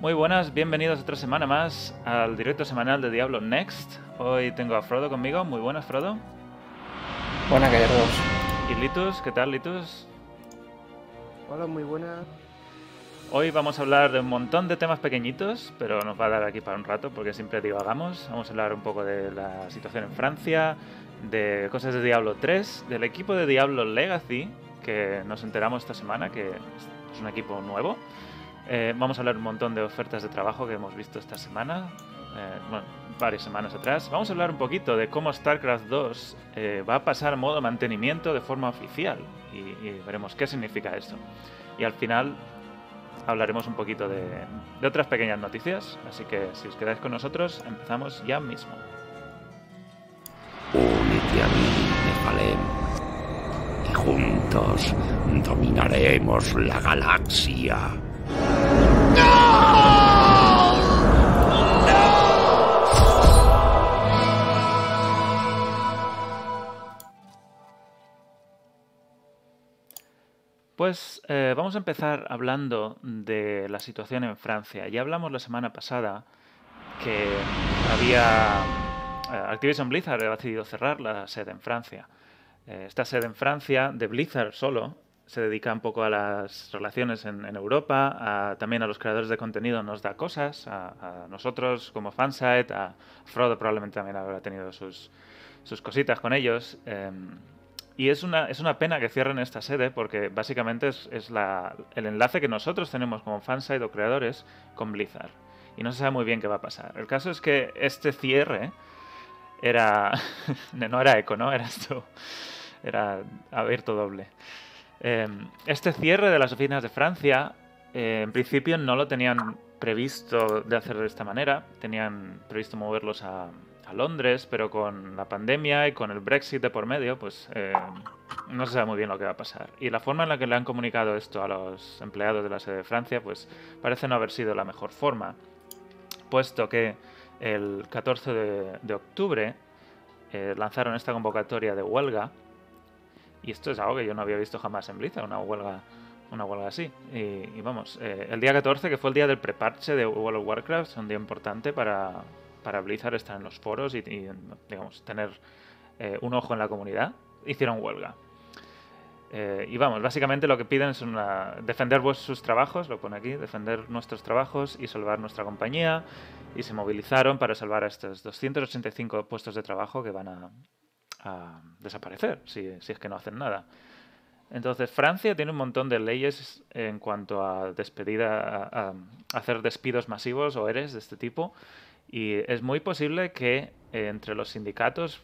Muy buenas, bienvenidos otra semana más al directo semanal de Diablo Next. Hoy tengo a Frodo conmigo. Muy buenas, Frodo. Buenas, guerreros. Y Litus, ¿qué tal, Litus? Hola, muy buenas. Hoy vamos a hablar de un montón de temas pequeñitos, pero nos va a dar aquí para un rato porque siempre divagamos. Vamos a hablar un poco de la situación en Francia, de cosas de Diablo 3, del equipo de Diablo Legacy, que nos enteramos esta semana que es un equipo nuevo. Eh, vamos a hablar un montón de ofertas de trabajo que hemos visto esta semana, eh, bueno, varias semanas atrás. Vamos a hablar un poquito de cómo StarCraft 2 eh, va a pasar modo mantenimiento de forma oficial y, veremos qué significa esto. Y al final hablaremos un poquito de, de otras pequeñas noticias, así que si os quedáis con nosotros, empezamos ya mismo. Únete a mí, Nefalem, y juntos dominaremos la galaxia. Pues eh, vamos a empezar hablando de la situación en Francia. Ya hablamos la semana pasada que había eh, Activision Blizzard ha decidido cerrar la sede en Francia. Eh, esta sede en Francia de Blizzard solo se dedica un poco a las relaciones en, Europa, a, también a los creadores de contenido nos da cosas, a, a, nosotros como fansite, a Frodo probablemente también habrá tenido sus, sus cositas con ellos. Eh, y es una, es una pena que cierren esta sede porque básicamente es, es la, el enlace que nosotros tenemos como fansite o creadores con Blizzard. Y no se sabe muy bien qué va a pasar. El caso es que este cierre era... no era eco, ¿no? Era esto... Era abierto doble. Eh, este cierre de las oficinas de Francia, eh, en principio no lo tenían previsto de hacer de esta manera. Tenían previsto moverlos a, Londres, pero con la pandemia y con el Brexit de por medio, pues eh, no se sabe muy bien lo que va a pasar. Y la forma en la que le han comunicado esto a los empleados de la sede de Francia, pues parece no haber sido la mejor forma, puesto que el 14 de, octubre eh, lanzaron esta convocatoria de huelga y esto es algo que yo no había visto jamás en Blizzard, una huelga, una huelga así. Y, y vamos, eh, el día 14, que fue el día del preparche de World of Warcraft, es un día importante para, para Blizzard estar en los foros y, y digamos, tener eh, un ojo en la comunidad, hicieron huelga. Eh, y vamos, básicamente lo que piden es una, defender sus trabajos, lo pone aquí, defender nuestros trabajos y salvar nuestra compañía. Y se movilizaron para salvar a estos 285 puestos de trabajo que van a, a desaparecer si, si, es que no hacen nada. Entonces, Francia tiene un montón de leyes en cuanto a despedida, a, a hacer despidos masivos o eres de este tipo. Y es muy posible que eh, entre los sindicatos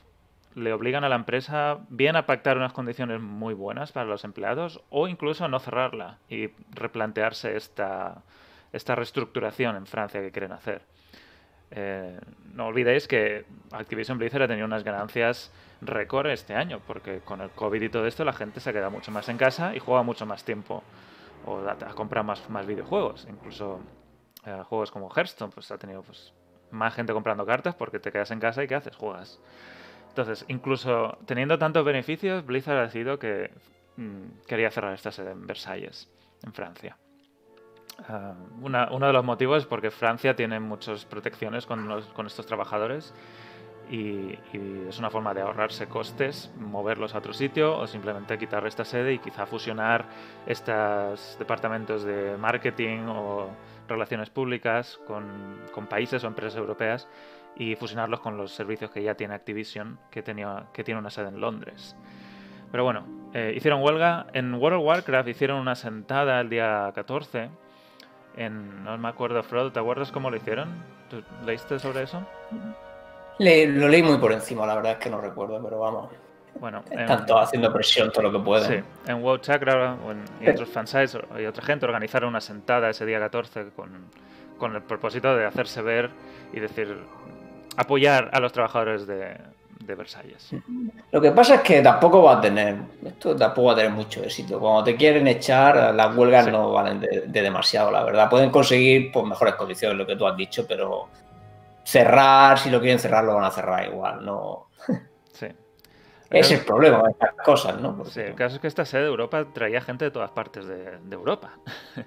le obligan a la empresa bien a pactar unas condiciones muy buenas para los empleados o incluso a no cerrarla y replantearse esta, esta reestructuración en Francia que quieren hacer. Eh, no olvidéis que Activision Blizzard ha tenido unas ganancias récord este año, porque con el COVID y todo esto la gente se queda mucho más en casa y juega mucho más tiempo o a, a comprar más, más videojuegos. Incluso eh, juegos como Hearthstone pues ha tenido pues, más gente comprando cartas porque te quedas en casa y ¿qué haces? Juegas. Entonces, incluso teniendo tantos beneficios, Blizzard ha decidido que mmm, quería cerrar esta sede en Versalles, en Francia. Uh, una, uno de los motivos es porque Francia tiene muchas protecciones con, los, con estos trabajadores y, y, es una forma de ahorrarse costes, moverlos a otro sitio o simplemente quitar esta sede y quizá fusionar estos departamentos de marketing o relaciones públicas con, con países o empresas europeas y fusionarlos con los servicios que ya tiene Activision, que, tenía, que tiene una sede en Londres. Pero bueno, eh, hicieron huelga. En World of Warcraft hicieron una sentada el día 14. En, no me acuerdo, Frodo, ¿te acuerdas cómo lo hicieron? ¿Tú leíste sobre eso? Lo leí muy por encima, la verdad es que no recuerdo, pero vamos. Bueno, Tanto haciendo presión todo lo que pueden. Sí, en WoW Chakra y otros fansites y otra gente organizaron una sentada ese día 14 con, con el propósito de hacerse ver y decir, apoyar a los trabajadores de, de, Versalles. Lo que pasa es que tampoco va a tener, esto tampoco va a tener mucho éxito. Cuando te quieren echar, las huelgas sí. no valen de, de, demasiado, la verdad. Pueden conseguir pues, mejores condiciones, lo que tú has dicho, pero cerrar, si lo quieren cerrar, lo van a cerrar igual, ¿no? Es el problema de estas cosas, ¿no? Porque... Sí, el caso es que esta sede de Europa traía gente de todas partes de, de Europa.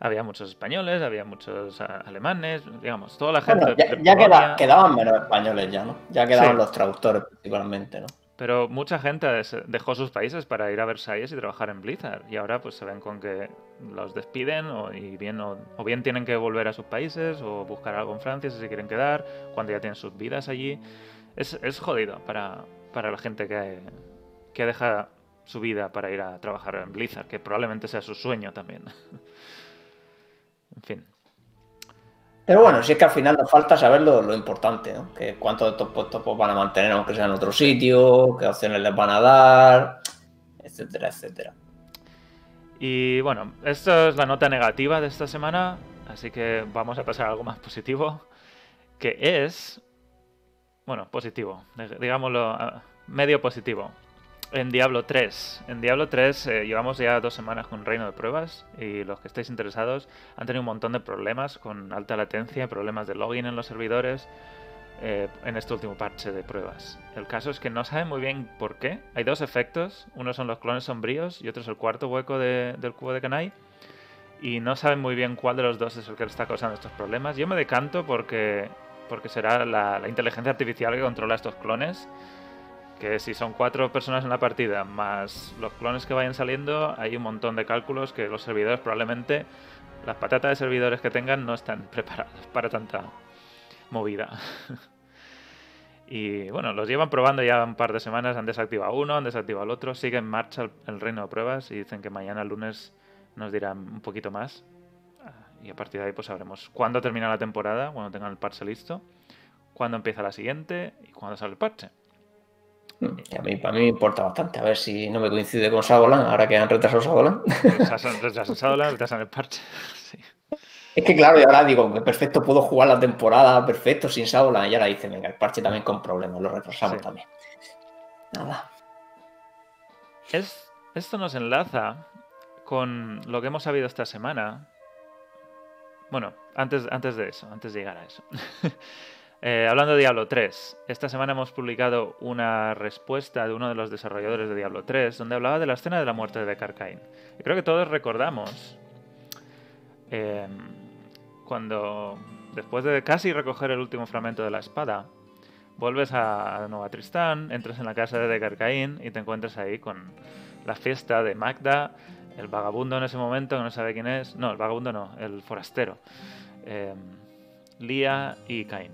había muchos españoles, había muchos alemanes, digamos, toda la gente. Bueno, ya, queda- quedaban menos españoles ya, ¿no? Ya quedaban Sí. los traductores principalmente, ¿no? Pero mucha gente dejó sus países para ir a Versalles y trabajar en Blizzard. Y ahora pues se ven con que los despiden o, y bien, o, o bien tienen que volver a sus países o buscar algo en Francia si se quieren quedar, cuando ya tienen sus vidas allí. Es, es jodido para, para la gente que, que deja su vida para ir a trabajar en Blizzard, que probablemente sea su sueño también. en fin. Pero bueno, si es que al final nos falta saber lo, lo importante, ¿no? Que cuántos de estos puestos pues, van a mantener aunque sea en otro sitio, qué opciones les van a dar, etcétera, etcétera. Y bueno, esto es la nota negativa de esta semana, así que vamos a pasar a algo más positivo, que es, bueno, positivo, dig- digámoslo, ah, medio positivo. En Diablo 3, en Diablo 3 eh, llevamos ya dos semanas con Reino de Pruebas y los que estéis interesados han tenido un montón de problemas con alta latencia, problemas de login en los servidores eh, en este último parche de pruebas. El caso es que no saben muy bien por qué. Hay dos efectos, uno son los clones sombríos y otro es el cuarto hueco de- del cubo de Kanai. Y no saben muy bien cuál de los dos es el que está causando estos problemas. Yo me decanto porque, porque será la, inteligencia artificial que controla estos clones. Que si son cuatro personas en la partida más los clones que vayan saliendo, hay un montón de cálculos que los servidores probablemente, las patatas de servidores que tengan no están preparadas para tanta movida. Y bueno, los llevan probando ya un par de semanas, han desactivado uno, han desactivado el otro, sigue en marcha el reino de pruebas y dicen que mañana lunes nos dirán un poquito más. Y a partir de ahí pues sabremos cuándo termina la temporada, cuando tengan el parche listo, cuándo empieza la siguiente y cuándo sale el parche. Y a mí, para mí me importa bastante, a ver si no me coincide con Sabolan, ahora que han retrasado Sabolan. Retrasan, retrasan la- retrasan el parche. Sí. Es que claro, y ahora digo perfecto, puedo jugar la temporada perfecto sin Sabolan, y ahora dice, venga, el parche también con problemas, lo retrasamos Sí. también. Nada. Es, esto nos enlaza con lo que hemos sabido esta semana. Bueno, antes, antes de eso, antes de llegar a eso. Eh, hablando de Diablo 3, esta semana hemos publicado una respuesta de uno de los desarrolladores de Diablo 3 donde hablaba de la escena de la muerte de Dekarkain. Y creo que todos recordamos eh, cuando, después de casi recoger el último fragmento de la espada, vuelves a Nova Tristán, entras en la casa de Dekarkain y te encuentras ahí con la fiesta de Magda, el vagabundo en ese momento, que no sabe quién es. No, el vagabundo no, el forastero. eh, Lía y Cain.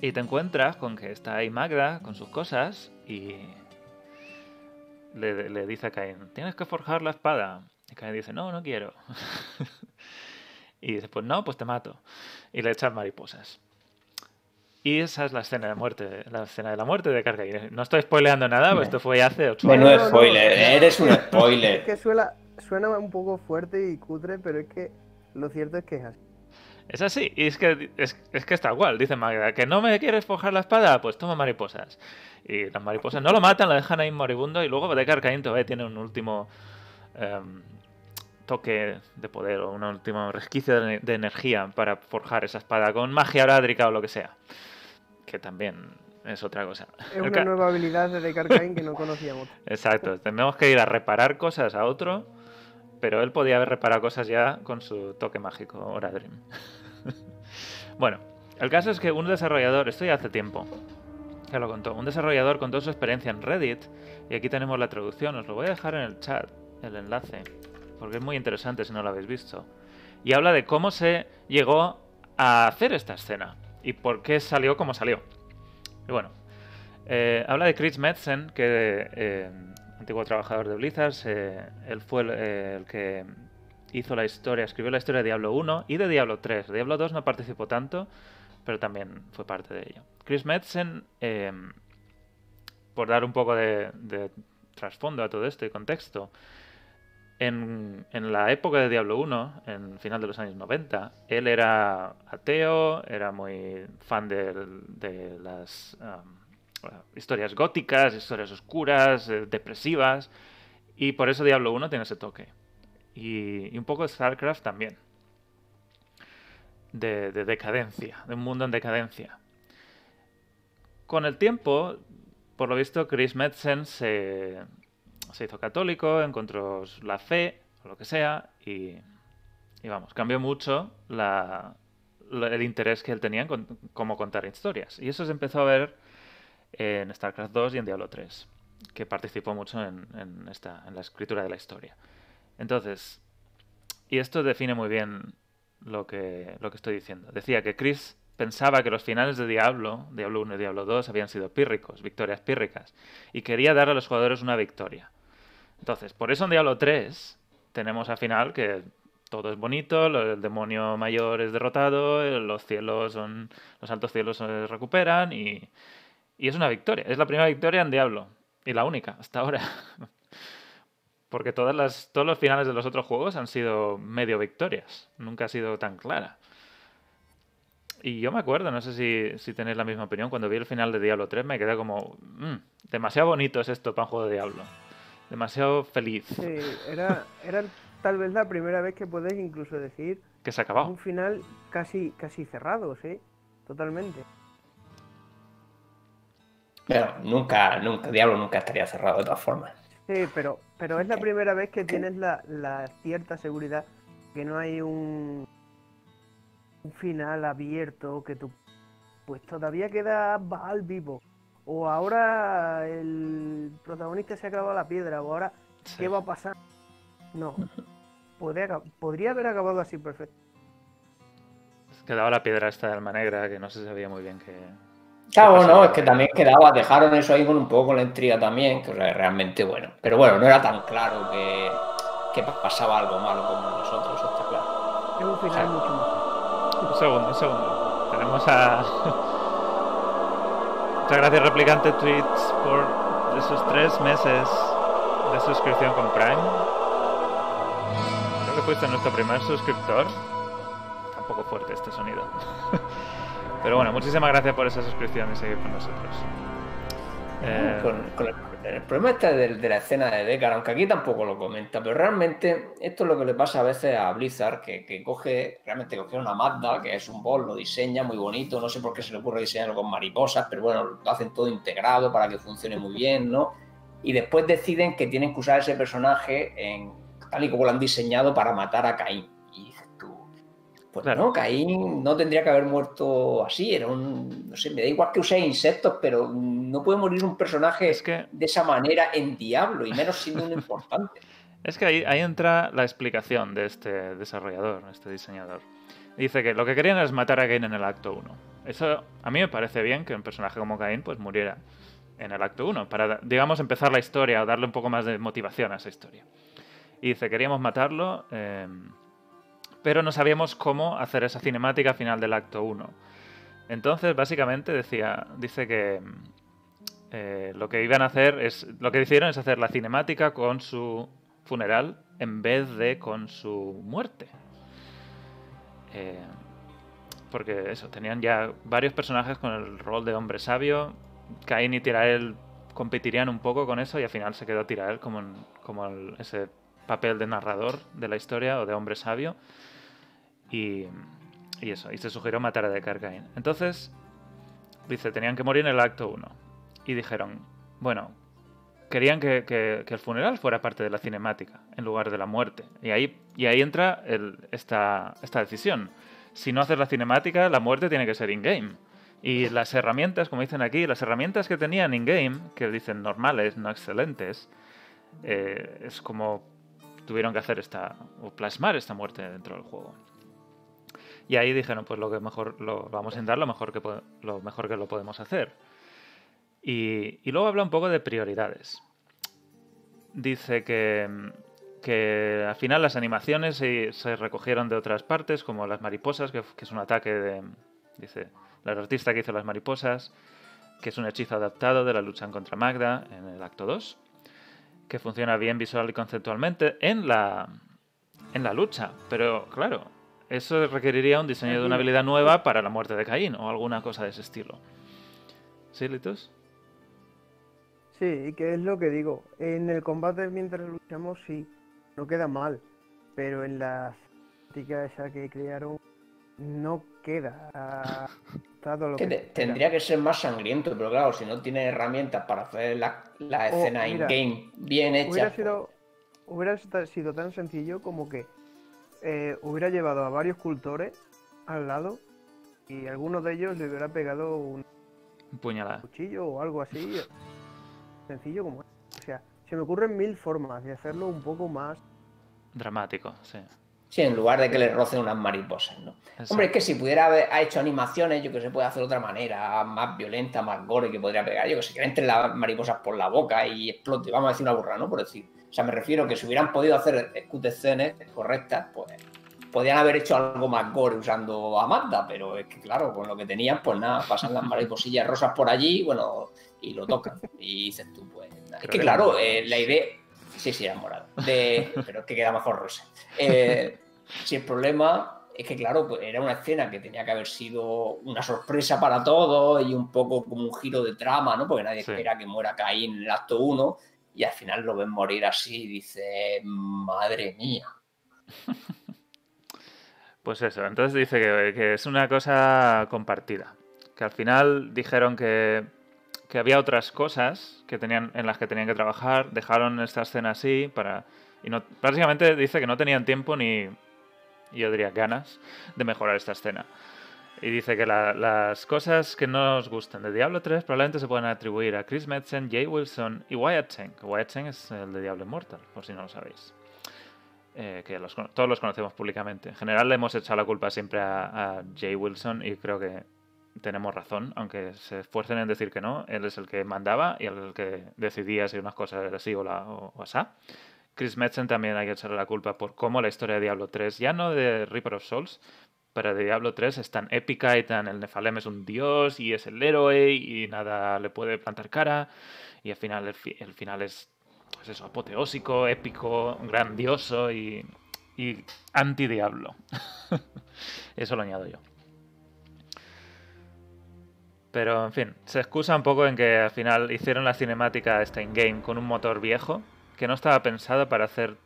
Y te encuentras con que está ahí Magda con sus cosas y le, dice a Cain, tienes que forjar la espada. Y Cain dice, no, no quiero. y dice, pues no, pues te mato. Y le echan mariposas. Y esa es la escena de muerte, la escena de la muerte de Carcaín. No estoy spoileando nada, pues esto fue hace ocho años. no, spoiler, no. eres un Es spoiler. que suena, suena un poco fuerte y cutre, pero es que lo cierto es que es así. Es así, y es que, es, es que está igual, dice Magda, que no me quieres forjar la espada, pues toma mariposas. Y las mariposas no lo matan, lo dejan ahí moribundo y luego de Carcaín todavía tiene un último em, toque de poder o un último resquicio de, de energía para forjar esa espada con magia orádrica o lo que sea. Que también es otra cosa. Es una nueva habilidad de Carcain que no conocíamos. Exacto, tenemos que ir a reparar cosas a otro, pero él podía haber reparado cosas ya con su toque mágico, Oradrim. bueno, el caso es que un desarrollador, esto ya hace tiempo, que lo contó, un desarrollador contó su experiencia en Reddit, y aquí tenemos la traducción, os lo voy a dejar en el chat, el enlace, porque es muy interesante si no lo habéis visto. Y habla de cómo se llegó a hacer esta escena, y por qué salió como salió. Y bueno, eh, habla de Chris Metzen, que eh, antiguo trabajador de Blizzard, se- él fue el, eh, que hizo la historia, escribió la historia de Diablo 1 y de Diablo 3. De Diablo 2 no participó tanto, pero también fue parte de ello. Chris Metzen, eh, por dar un poco de, de trasfondo a todo esto y contexto, en, la época de Diablo 1, en final de los años 90, él era ateo, era muy fan de, las um, uh, historias góticas, historias oscuras, eh, depresivas, y por eso Diablo 1 tiene ese toque. Y, un poco StarCraft también. De decadencia, de un mundo en decadencia. Con el tiempo, por lo visto, Chris Metzen se, se hizo católico, encontró la fe, o lo que sea, y, y vamos, cambió mucho la, el interés que él tenía en con- cómo contar historias. Y eso se empezó a ver en StarCraft 2 y en Diablo 3, que participó mucho en, en esta, en la escritura de la historia. Entonces, y esto define muy bien lo que, lo que estoy diciendo. Decía que Chris pensaba que los finales de Diablo, Diablo 1 y Diablo 2, habían sido pírricos, victorias pírricas, y quería dar a los jugadores una victoria. Entonces, por eso en Diablo 3 tenemos al final que todo es bonito, el demonio mayor es derrotado, los cielos son, los altos cielos se recuperan y, y es una victoria. Es la primera victoria en Diablo y la única hasta ahora. Porque todas las, todos los finales de los otros juegos han sido medio victorias. Nunca ha sido tan clara. Y yo me acuerdo, no sé si, si tenéis la misma opinión, cuando vi el final de Diablo 3 me quedé como, "Mm, demasiado bonito es esto para un juego de Diablo. Demasiado feliz Sí, era, era tal vez la primera vez que puedes incluso decir que se ha acabado. un final casi, casi cerrado, sí, totalmente. Pero nunca, nunca, Diablo nunca estaría cerrado de todas formas. Sí, pero, pero es la primera vez que tienes la, la cierta seguridad que no hay un, un final abierto, que tú, pues todavía queda Baal vivo. O ahora el protagonista se ha clavado la piedra, o ahora, Sí. ¿qué va a pasar? No. Podría, podría haber acabado así perfecto. Quedaba la piedra esta de alma negra que no se sabía muy bien que... Claro, no, es que también quedaba, dejaron eso ahí con un poco la intriga también, que o sea, realmente bueno. Pero bueno, no era tan claro que, que pasaba algo malo como nosotros, eso está claro. Es un final mucho más. Un segundo, un segundo. Tenemos a... Muchas gracias, Replicante Tweets, por esos tres meses de suscripción con Prime. Creo que fuiste nuestro primer suscriptor. Está un poco fuerte este sonido. Pero bueno, muchísimas gracias por esa suscripción y seguir con nosotros. Eh, Con- el, problema este de, de la escena de Deckard, aunque aquí tampoco lo comenta, pero realmente esto es lo que le pasa a veces a Blizzard, que, coge, realmente coge una Magda, que es un boss, lo diseña muy bonito, no sé por qué se le ocurre diseñarlo con mariposas, pero bueno, lo hacen todo integrado para que funcione muy bien, ¿no? Y después deciden que tienen que usar ese personaje en, tal y como lo han diseñado para matar a Caín. Pues Claro. no, Caín no tendría que haber muerto así, era un, no sé, me da igual que use insectos, pero no puede morir un personaje es que de esa manera en Diablo, y menos siendo un importante. Es que ahí, ahí entra la explicación de este desarrollador, este diseñador. Dice que lo que querían es matar a Cain en el acto 1. Eso a mí me parece bien que un personaje como Cain pues muriera en el acto 1, para, digamos, empezar la historia o darle un poco más de motivación a esa historia. Y dice, queríamos matarlo, eh, pero no sabíamos cómo hacer esa cinemática final del acto 1. Entonces, básicamente, decía, dice que eh, lo que iban a hacer es, lo que hicieron es hacer la cinemática con su funeral en vez de con su muerte. Eh, porque eso, tenían ya varios personajes con el rol de hombre sabio. Cain y Tirael competirían un poco con eso y al final se quedó Tirael como, como ese papel de narrador de la historia o de hombre sabio. Y, eso, y se sugirió matar a Deckard Cain. Entonces, dice, tenían que morir en el acto 1. Y dijeron, bueno, querían que, que- que el funeral fuera parte de la cinemática, en lugar de la muerte. Y ahí, y ahí entra el- esta, esta decisión. Si no haces la cinemática, la muerte tiene que ser in-game. Y las herramientas, como dicen aquí, las herramientas que tenían in-game, que dicen normales, no excelentes, eh, es como tuvieron que hacer esta, o plasmar esta muerte dentro del juego. Y ahí dijeron, pues lo que mejor, lo vamos a intentar lo mejor que, lo mejor que lo podemos hacer. Y, luego habla un poco de prioridades. Dice que, que al final las animaciones se, recogieron de otras partes, como las mariposas, que, que es un ataque de... Dice, la artista que hizo las mariposas, que es un hechizo adaptado de la lucha contra Magda en el acto 2, que funciona bien visual y conceptualmente en la, en la lucha. Pero claro, eso requeriría un diseño de una habilidad nueva para la muerte de Caín o alguna cosa de ese estilo. ¿Sí, Litus? Sí, que es lo que digo. En el combate mientras luchamos, sí, no queda mal. Pero en la táctica esa que crearon, no queda. todo lo Que tendría que ser más sangriento, pero claro, si no tiene herramientas para hacer la, la O, escena in-game bien hecha. Hubiera pues, sido, hubiera sido tan sencillo como que eh, hubiera llevado a varios cultores al lado y alguno de ellos le hubiera pegado un Puñalada. cuchillo o algo así, sencillo como es. O sea, se me ocurren mil formas de hacerlo un poco más. Dramático, sí. Sí, en lugar de que le rocen unas mariposas, ¿no? Exacto. Hombre, es que si pudiera haber ha hecho animaciones, yo que se puede hacer de otra manera, más violenta, más gore, que podría pegar, yo que sé, que le entren las mariposas por la boca y explote, vamos a decir una burra, ¿no? Por decir. O sea, me refiero que si hubieran podido hacer escenas correctas, pues podían haber hecho algo más gore usando a Magda, pero es que claro, con lo que tenían, pues nada, pasan las mariposillas rosas por allí, bueno, y lo tocan. Y dices tú, pues. Es que claro, eh, la idea. Sí, sí, era morado. De... Pero es que queda mejor rosa. Eh, si el problema es que, claro, pues era una escena que tenía que haber sido una sorpresa para todos y un poco como un giro de trama, ¿no? Porque nadie Sí. espera que muera Caín en el acto 1 y al final lo ven morir así y dice, madre mía. Pues eso, entonces dice que, que es una cosa compartida. Que al final dijeron que, que había otras cosas que tenían, en las que tenían que trabajar, dejaron esta escena así para. Y no, básicamente dice que no tenían tiempo ni, yo diría, ganas de mejorar esta escena. Y dice que la- las cosas que no os gustan de Diablo 3 probablemente se pueden atribuir a Chris Metzen, Jay Wilson y Wyatt Cheng. Wyatt Cheng es el de Diablo Immortal, por si no lo sabéis eh, que todos los conocemos públicamente. En general le hemos echado la culpa siempre a Jay Wilson y creo que tenemos razón, aunque se esfuercen en decir que no. Él es el que mandaba y el que decidía si unas cosas eran así o, la, o, o. Chris Metzen también hay que echarle la culpa por cómo la historia de Diablo 3, ya no de Reaper of Souls, pero de Diablo 3 es tan épica y tan el Nefalem es un dios y es el héroe y nada le puede plantar cara y al final el, fi- el final es pues eso, apoteósico, épico, grandioso y, y anti-diablo. eso lo añado yo. Pero, en fin, se excusa un poco en que al final hicieron la cinemática esta in-game con un motor viejo que no estaba pensado para hacer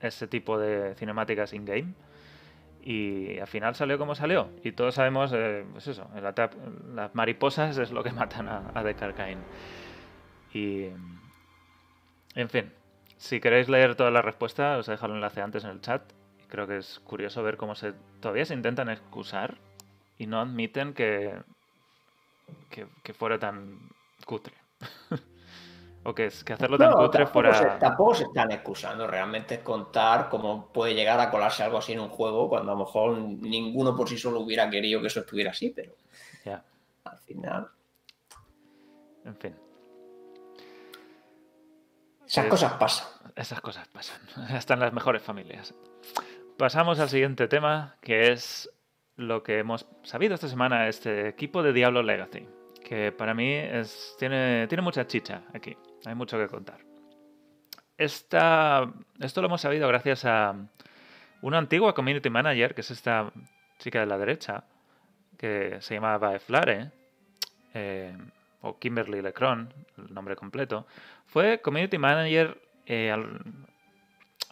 ese tipo de cinemáticas in-game. Y al final salió como salió. Y todos sabemos, eh, pues eso, las mariposas es lo que matan a, a Deckard Cain. Y, en fin, si queréis leer toda la respuesta, os he dejado el enlace antes en el chat. Creo que es curioso ver cómo se todavía se intentan excusar y no admiten que, que, que fuera tan cutre. o que, que hacerlo tan No, cutre fuera... se, tampoco se están excusando, realmente es contar cómo puede llegar a colarse algo así en un juego cuando a lo mejor ninguno por sí solo hubiera querido que eso estuviera así, pero Ya, al final en fin. esas cosas pasan. Esas cosas pasan. Hasta en las mejores familias. Pasamos al siguiente tema, que es lo que hemos sabido esta semana, este equipo de Diablo Legacy. Que para mí es, tiene, mucha chicha aquí. Hay mucho que contar. Esta, esto lo hemos sabido gracias a una antigua community manager, que es esta chica de la derecha, que se llama Baeflare, eh, o Kimberly Lecron, el nombre completo, fue community manager eh, al-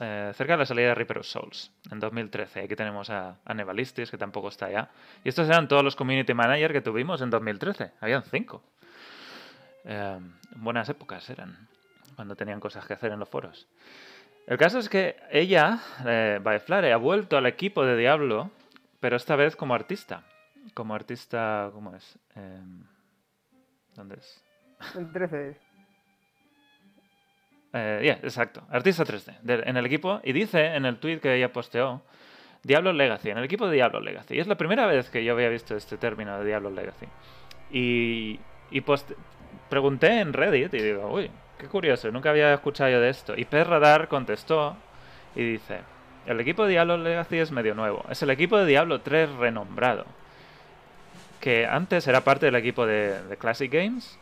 eh, cerca de la salida de Reaper of Souls en 2013. Aquí tenemos a, a Nevalistis, que tampoco está allá. Y estos eran todos los community manager que tuvimos en 2013. Habían cinco. Eh, buenas épocas eran, cuando tenían cosas que hacer en los foros. El caso es que ella, eh, ha vuelto al equipo de Diablo, pero esta vez como artista. Como artista, ¿cómo es? Eh, ¿Dónde es? En 13. Eh, yeah, exacto. Artista 3D de- en el equipo. Y dice en el tweet que ella posteó, Diablo Legacy, en el equipo de Diablo Legacy. Y es la primera vez que yo había visto este término de Diablo Legacy. Y, y poste- pregunté en Reddit y digo, uy, qué curioso, nunca había escuchado yo de esto. Y Perradar contestó y dice, el equipo de Diablo Legacy es medio nuevo. Es el equipo de Diablo 3 renombrado. Que antes era parte del equipo de Classic Games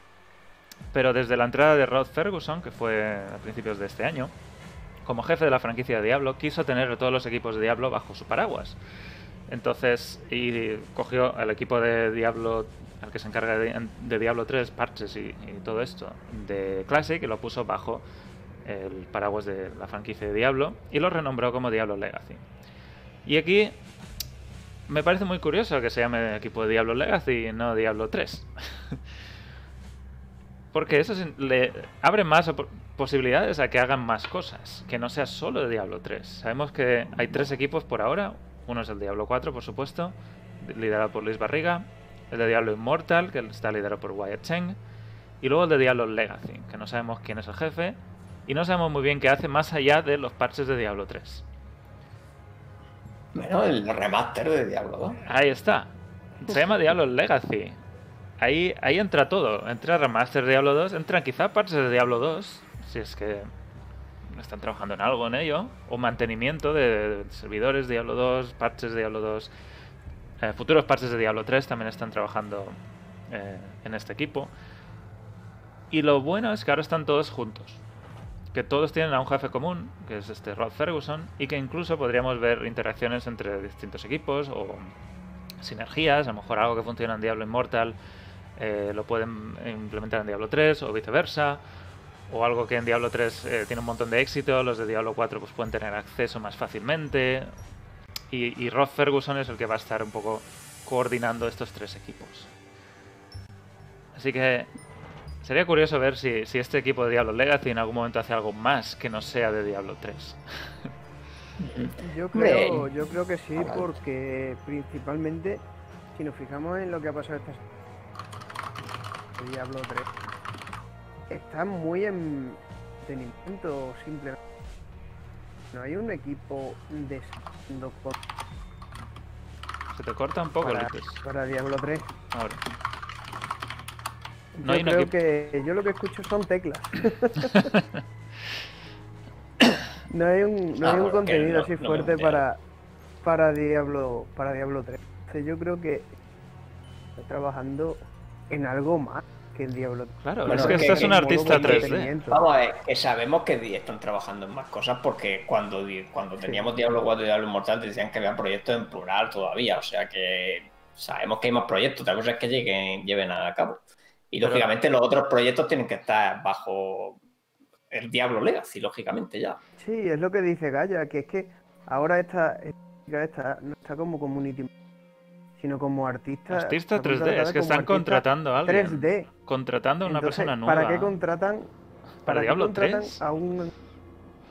pero desde la entrada de Rod Ferguson, que fue a principios de este año, como jefe de la franquicia de Diablo, quiso tener todos los equipos de Diablo bajo su paraguas. Entonces, y cogió al equipo de Diablo, al que se encarga de, Diablo 3, parches y, y todo esto, de Classic, y lo puso bajo el paraguas de la franquicia de Diablo, y lo renombró como Diablo Legacy. Y aquí me parece muy curioso que se llame equipo de Diablo Legacy y no Diablo 3. Porque eso le abre más posibilidades a que hagan más cosas, que no sea solo de Diablo 3. Sabemos que hay tres equipos por ahora. Uno es el Diablo 4, por supuesto, liderado por Luis Barriga. El de Diablo Immortal, que está liderado por Wyatt Cheng. Y luego el de Diablo Legacy, que no sabemos quién es el jefe. Y no sabemos muy bien qué hace más allá de los parches de Diablo 3. Bueno, el remaster de Diablo 2. Ahí está. Se llama Diablo Legacy. Ahí, entra todo. Entra remaster Diablo 2, entran quizá parches de Diablo 2, si es que están trabajando en algo en ello, o mantenimiento de, servidores Diablo 2, parches de Diablo 2. eh, futuros parches de Diablo 3 también están trabajando eh, en este equipo. Y lo bueno es que ahora están todos juntos. Que todos tienen a un jefe común, que es este Rod Ferguson, y que incluso podríamos ver interacciones entre distintos equipos o sinergias, a lo mejor algo que funciona en Diablo Immortal eh, lo pueden implementar en Diablo 3 o viceversa, o algo que en Diablo 3 eh, tiene un montón de éxito, los de Diablo 4 pues pueden tener acceso más fácilmente. Y, y Rob Ferguson es el que va a estar un poco coordinando estos tres equipos. Así que sería curioso ver si, si este equipo de Diablo Legacy en algún momento hace algo más que no sea de Diablo 3. Yo creo, yo creo que sí, porque principalmente, si nos fijamos en lo que ha pasado esta Diablo 3, está muy en mantenimiento simplemente. No hay un equipo de Se te corta un poco, para, para Diablo 3. Ahora. No yo hay creo equipo- que yo lo que escucho son teclas. no hay un, no Ah, hay un contenido no- así no fuerte para para Diablo para Diablo 3. Entonces yo creo que está trabajando en algo más que el Diablo 3. Claro, Bueno, es que que- este es un artista modo 3D. mantenimiento. Vamos a ver, que sabemos que están trabajando en más cosas porque cuando, cuando teníamos Diablo 4 y Diablo Immortal decían que había proyectos en plural todavía, o sea que sabemos que hay más proyectos, otra cosa es que lleguen, lleven a cabo. Y Pero- lógicamente los otros proyectos tienen que estar bajo el Diablo Legacy, lógicamente ya. Sí, es lo que dice Gaia, que es que ahora esta esta está, no está como community sino como artista. Artista está 3D, es que están contratando a alguien. 3D. Contratando a una Entonces, persona nueva. ¿Para qué contratan, para Diablo contratan 3? a un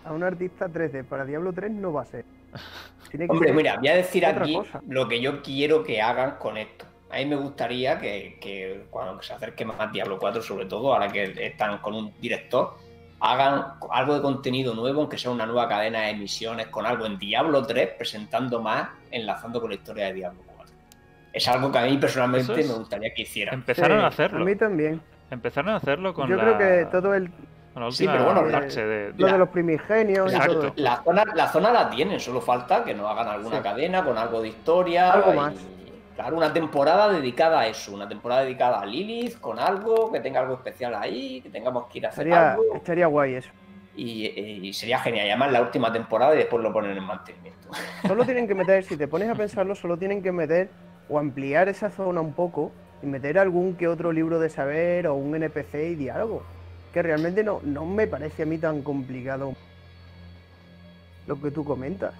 a un artista 3D? Para Diablo 3 no va a ser. Tiene que Hombre, ser mira, voy a decir aquí cosa. lo que yo quiero que hagan con esto. A mí me gustaría que, que cuando se acerque más Diablo 4, sobre todo, ahora que están con un director, hagan algo de contenido nuevo, aunque sea una nueva cadena de emisiones, con algo en Diablo 3, presentando más, enlazando con la historia de Diablo 4. Es algo que a mí personalmente es- me gustaría que hicieran. Empezaron Sí, a hacerlo. A mí también. Empezaron a hacerlo con Yo la, creo que todo el con la Sí, pero bueno, parche de, lo La- de los primigenios y todo. La zona, la zona la tienen, solo falta que nos hagan alguna Sí. cadena con algo de historia. Algo y, más. Claro, una temporada dedicada a eso, una temporada dedicada a Lilith, con algo, que tenga algo especial ahí, que tengamos que ir a hacer Estaría, algo. estaría guay eso. Y, y sería genial. Y además la última temporada y después lo ponen en mantenimiento. Solo tienen que meter, si te pones a pensarlo, solo tienen que meter o ampliar esa zona un poco y meter algún que otro libro de saber o un NPC y diálogo. Que realmente no, no me parece a mí tan complicado lo que tú comentas.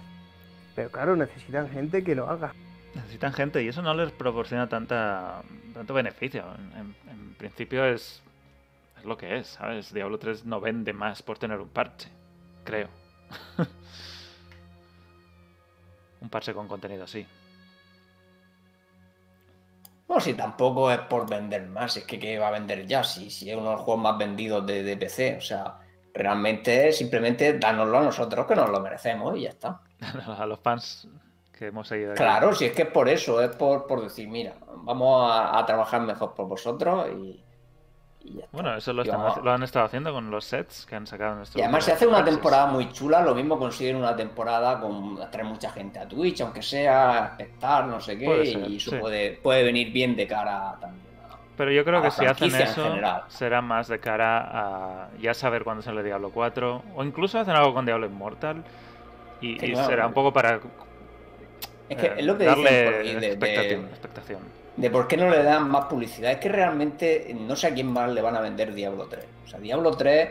Pero claro, necesitan gente que lo haga. Necesitan gente y eso no les proporciona tanta tanto beneficio. En, principio es, es lo que es, ¿sabes? Diablo 3 no vende más por tener un parche, creo. un parche con contenido así. No, si tampoco es por vender más, es que ¿qué va a vender ya? Si, si es uno de los juegos más vendidos de, de PC, o sea, realmente simplemente dárnoslo a nosotros que nos lo merecemos y ya está. A los fans que hemos seguido aquí. Claro, si es que es por eso, es por, por decir, mira, vamos a, a trabajar mejor por vosotros y, y ya está. Bueno, eso lo, Y están vamos- haci- lo han estado haciendo con los sets que han sacado en estos Y además, si últimos hace una temporada muy chula, lo mismo consiguen una temporada con atraer mucha gente a Twitch, aunque sea espectar, no sé qué, ser, y eso sí. puede, puede venir bien de cara también. Pero yo creo que si hacen eso, será más de cara a ya saber cuándo sale Diablo 4. O incluso hacen algo con Diablo Immortal. Y, Sí, y claro. será un poco para Es que eh, es lo que darle dicen de- expectación. De por qué no le dan más publicidad. Es que realmente no sé a quién más le van a vender Diablo 3. O sea, Diablo 3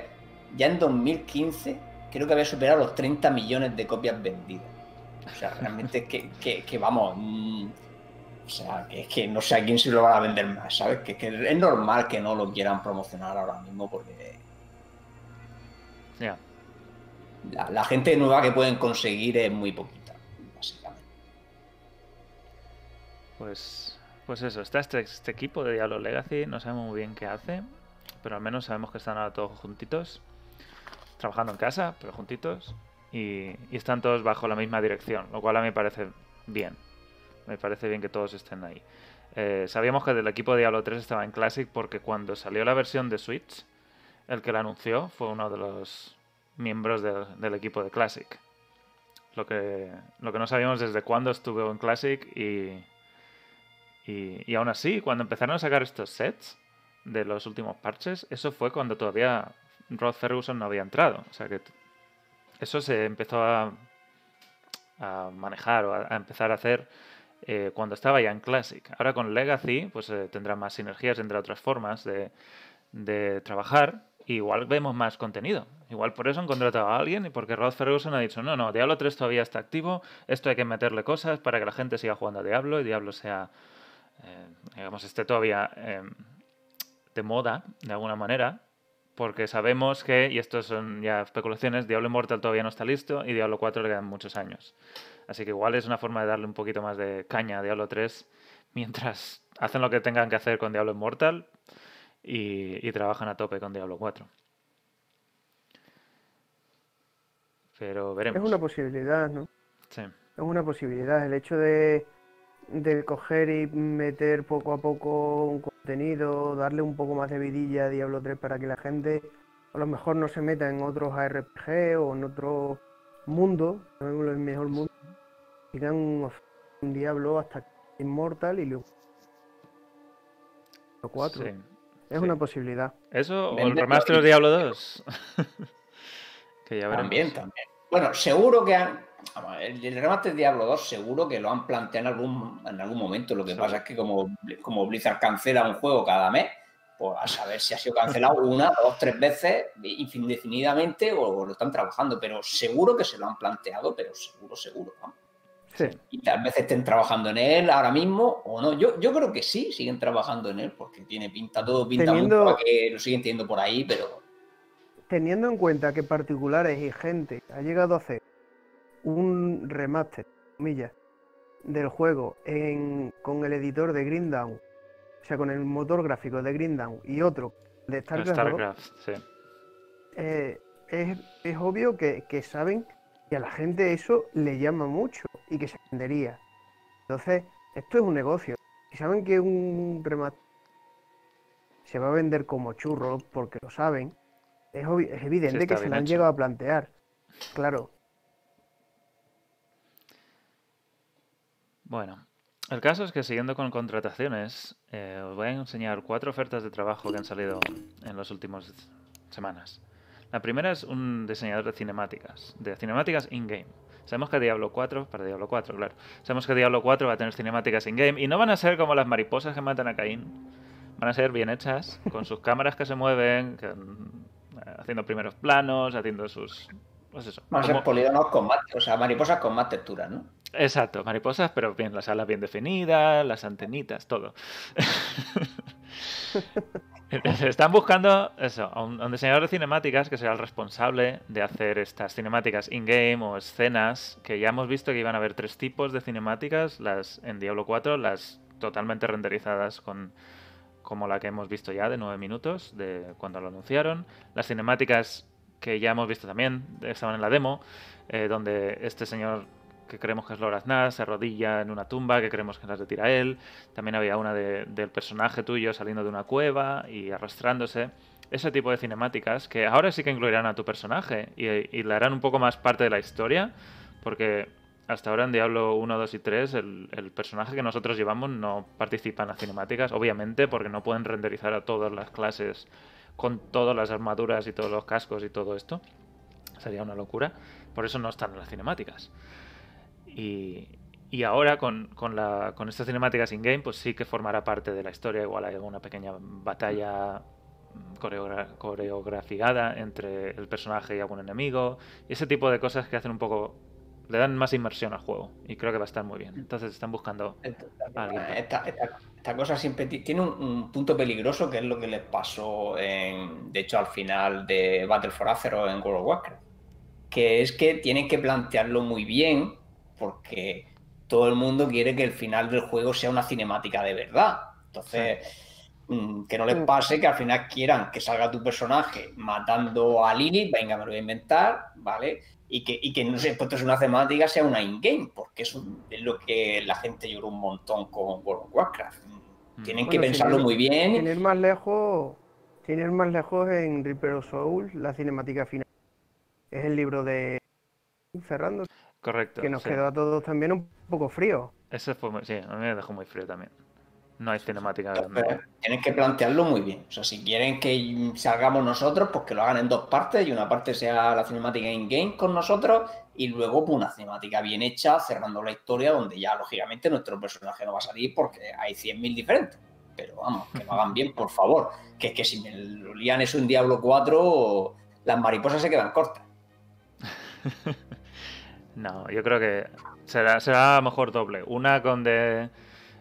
ya en 2015 creo que había superado los 30 millones de copias vendidas. O sea, realmente es que, que- que vamos. mm, O sea, que es que no sé a quién se lo van a vender más, ¿sabes? Que, que es normal que no lo quieran promocionar ahora mismo porque Ya. la, la gente nueva que pueden conseguir es muy poquita, básicamente. Pues, pues eso, está este, este equipo de Diablo Legacy, no sabemos muy bien qué hace, pero al menos sabemos que están ahora todos juntitos, trabajando en casa, pero juntitos, y, y están todos bajo la misma dirección, lo cual a mí me parece bien. Me parece bien que todos estén ahí. Eh, sabíamos que el equipo de Diablo 3 estaba en Classic porque cuando salió la versión de Switch, el que la anunció fue uno de los miembros del, del equipo de Classic. Lo que, lo que no sabíamos desde cuándo estuvo en Classic y, y, aún así, cuando empezaron a sacar estos sets de los últimos parches, eso fue cuando todavía Rod Ferguson no había entrado. O sea que eso se empezó a, a manejar o a, empezar a hacer eh, cuando estaba ya en Classic. Ahora con Legacy, pues eh, tendrá más sinergias entre otras formas de, de trabajar. y Igual vemos más contenido. Igual por eso han contratado a alguien y porque Rod Ferguson ha dicho, no, no, Diablo 3 todavía está activo, esto hay que meterle cosas para que la gente siga jugando a Diablo y Diablo sea, eh, digamos, esté todavía eh, de moda, de alguna manera, porque sabemos que, y esto son ya especulaciones, Diablo Immortal todavía no está listo y Diablo 4 le quedan muchos años. Así que igual es una forma de darle un poquito más de caña a Diablo 3 mientras hacen lo que tengan que hacer con Diablo Immortal y, y trabajan a tope con Diablo 4. Pero Es veremos. una posibilidad, ¿no? Sí. Es una posibilidad. El hecho de, de coger y meter poco a poco un contenido, darle un poco más de vidilla a Diablo 3 para que la gente a lo mejor no se meta en otros ARPG o en otro mundo, llamémoslo el mejor mundo, sigan un, un Diablo hasta Inmortal y luego 4. sí. Es sí. una posibilidad. Eso o el remaster de Diablo 2. que ya veremos. También, también. Bueno, seguro que han. El remate de Diablo 2 seguro que lo han planteado en algún, en algún momento. Lo que pasa es que como, como Blizzard cancela un juego cada mes, pues a saber si ha sido cancelado una, dos, tres veces indefinidamente o lo están trabajando. Pero seguro que se lo han planteado, pero seguro, seguro. vamos. Sí. Y tal vez estén trabajando en él ahora mismo o no. Yo, yo creo que sí, siguen trabajando en él porque tiene pinta, todo pinta Teniendo- mucho a que lo siguen teniendo por ahí, pero Teniendo en cuenta que particulares y gente ha llegado a hacer un remaster, comillas, del juego en- con el editor de Green Dawn, o sea, con el motor gráfico de Green Dawn y otro de StarCraft, 2, StarCraft, sí. eh, es, es obvio que, que saben que a la gente eso le llama mucho y que se vendería. Entonces, esto es un negocio. Si saben que un remaster se va a vender como churro porque lo saben, es, evidente que se lo han hecho. llegado a plantear. Claro, Bueno, el caso es que siguiendo con contrataciones, eh, os voy a enseñar cuatro ofertas de trabajo que han salido en las últimas semanas. La primera es un diseñador de cinemáticas, de cinemáticas in-game. Sabemos que Diablo 4, para Diablo 4, claro. Sabemos que Diablo 4 va a tener cinemáticas in-game y no van a ser como las mariposas que matan a Caín. Van a ser bien hechas, con sus cámaras que se mueven, que, mm, haciendo primeros planos, haciendo sus... Pues eso. van a ser polígonos con más, o sea, mariposas con más texturas, ¿no? Exacto, mariposas, pero bien, las alas bien definidas, las antenitas, todo. Están buscando eso, un diseñador de cinemáticas que será el responsable de hacer estas cinemáticas in-game o escenas, que ya hemos visto que iban a haber tres tipos de cinemáticas, las en Diablo 4, las totalmente renderizadas con como la que hemos visto ya de 9 minutos de cuando lo anunciaron, las cinemáticas que ya hemos visto también, estaban en la demo, eh, donde este señor que creemos que es Loraz se arrodilla en una tumba, que creemos que las retira él. También había una de- del personaje tuyo saliendo de una cueva y arrastrándose. Ese tipo de cinemáticas que ahora sí que incluirán a tu personaje y, y le harán un poco más parte de la historia, porque hasta ahora en Diablo 1, 2 y 3 el, el personaje que nosotros llevamos no participa en las cinemáticas, obviamente porque no pueden renderizar a todas las clases con todas las armaduras y todos los cascos y todo esto. Sería una locura. Por eso no están en las cinemáticas. Y, y ahora con, con, la, con estas cinemáticas in-game, pues sí que formará parte de la historia. Igual hay alguna pequeña batalla mm, coreogra- coreografiada entre el personaje y algún enemigo. Y ese tipo de cosas que hacen un poco le dan más inmersión al juego y creo que va a estar muy bien. Entonces están buscando a alguien. Esta, esta- esta cosa siempre ti- tiene un, un punto peligroso que es lo que les pasó, en, de hecho, al final de Battle for Azeroth en World of Warcraft. Que es que tienen que plantearlo muy bien porque todo el mundo quiere que el final del juego sea una cinemática de verdad. Entonces, mm, que no les Mm. pase que al final quieran que salga tu personaje matando a Lilith, venga, me lo voy a inventar, ¿vale? Y que, y que no sé, pues es una temática, sea una in-game, porque eso es lo que la gente lloró un montón con World of Warcraft. Mm. Tienen que Bueno, pensarlo ir- muy bien. Sin ir más lejos, sin ir más lejos en Reaper of Souls, la cinemática final es el libro de Cerrando, Correcto. que nos sí. quedó a todos también un poco frío. Ese fue muy- sí, a mí me dejó muy frío también. No hay cinemática Pero grande. tienen que plantearlo muy bien. O sea, si quieren que salgamos nosotros, pues que lo hagan en dos partes y una parte sea la cinemática in-game con nosotros y luego pues, una cinemática bien hecha cerrando la historia donde ya lógicamente nuestro personaje no va a salir porque hay 100.000 diferentes. Pero vamos, que lo hagan bien, por favor. Que es que si me lo lían eso en Diablo 4, las mariposas se quedan cortas. No, yo creo que será, será mejor doble. Una con de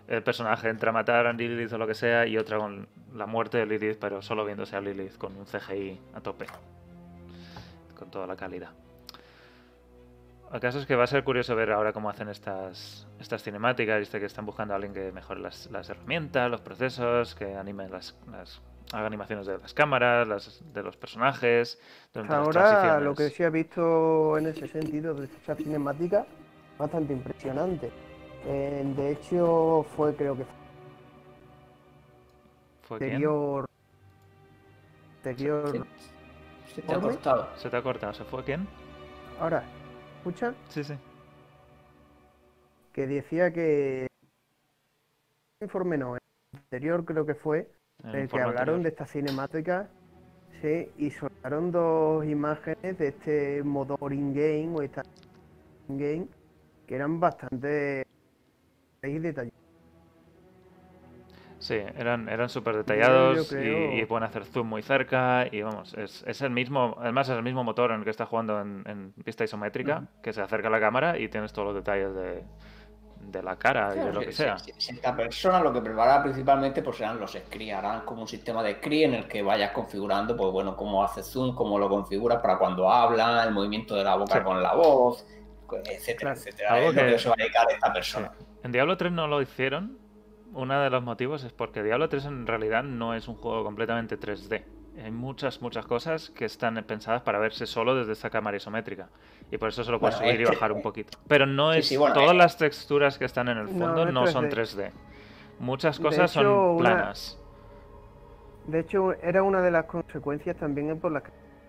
el personaje entra a matar a Lilith o lo que sea y otra con la muerte de Lilith, pero solo viéndose a Lilith con un CGI a tope. Con toda la calidad. El caso es que va a ser curioso ver ahora cómo hacen estas, estas cinemáticas. Viste que están buscando a alguien que mejore las, las herramientas, los procesos, que anime las, las haga animaciones de las cámaras, las, de los personajes. durante las Ahora lo que sí he visto en ese sentido de esa cinemática, bastante impresionante. Eh, de hecho, fue creo que ¿Fue anterior. Anterior. Se te ha cortado. ¿Se te ha cortado? ¿Se fue quién? Ahora, ¿escuchan? Sí, sí. Que decía que. Informe no, el anterior creo que fue, En el que hablaron anterior. de esta cinemática. Sí, y soltaron dos imágenes de este motor in-game o esta in-game que eran bastante detalladas. Sí, eran, eran súper detallados creo- y, pueden hacer zoom muy cerca y vamos, es, es el mismo, además es el mismo motor en el que está jugando en, en pista isométrica, que se acerca a la cámara y tienes todos los detalles de, de la cara y de lo que si- sea. si- si esta persona lo que preparará principalmente pues serán los screen, harán como un sistema de screen en el que vayas configurando, pues bueno, cómo hace zoom, cómo lo configuras para cuando habla, el movimiento de la boca Sí. con la voz, etcétera, Claro. etcétera. Algo es lo que- se va a dedicar esta Sí. persona. En Diablo 3 no lo hicieron. Uno de los motivos es porque Diablo 3 en realidad no es un juego completamente 3D. Hay muchas, muchas cosas que están pensadas para verse solo desde esta cámara isométrica. Y por eso se lo puedes Bueno, subir y este- bajar un poquito. Pero no Sí, es. sí, bueno, todas eh. las texturas que están en el fondo no son 3D. 3D. Muchas cosas hecho, son una- planas. De hecho, era una de las consecuencias también por las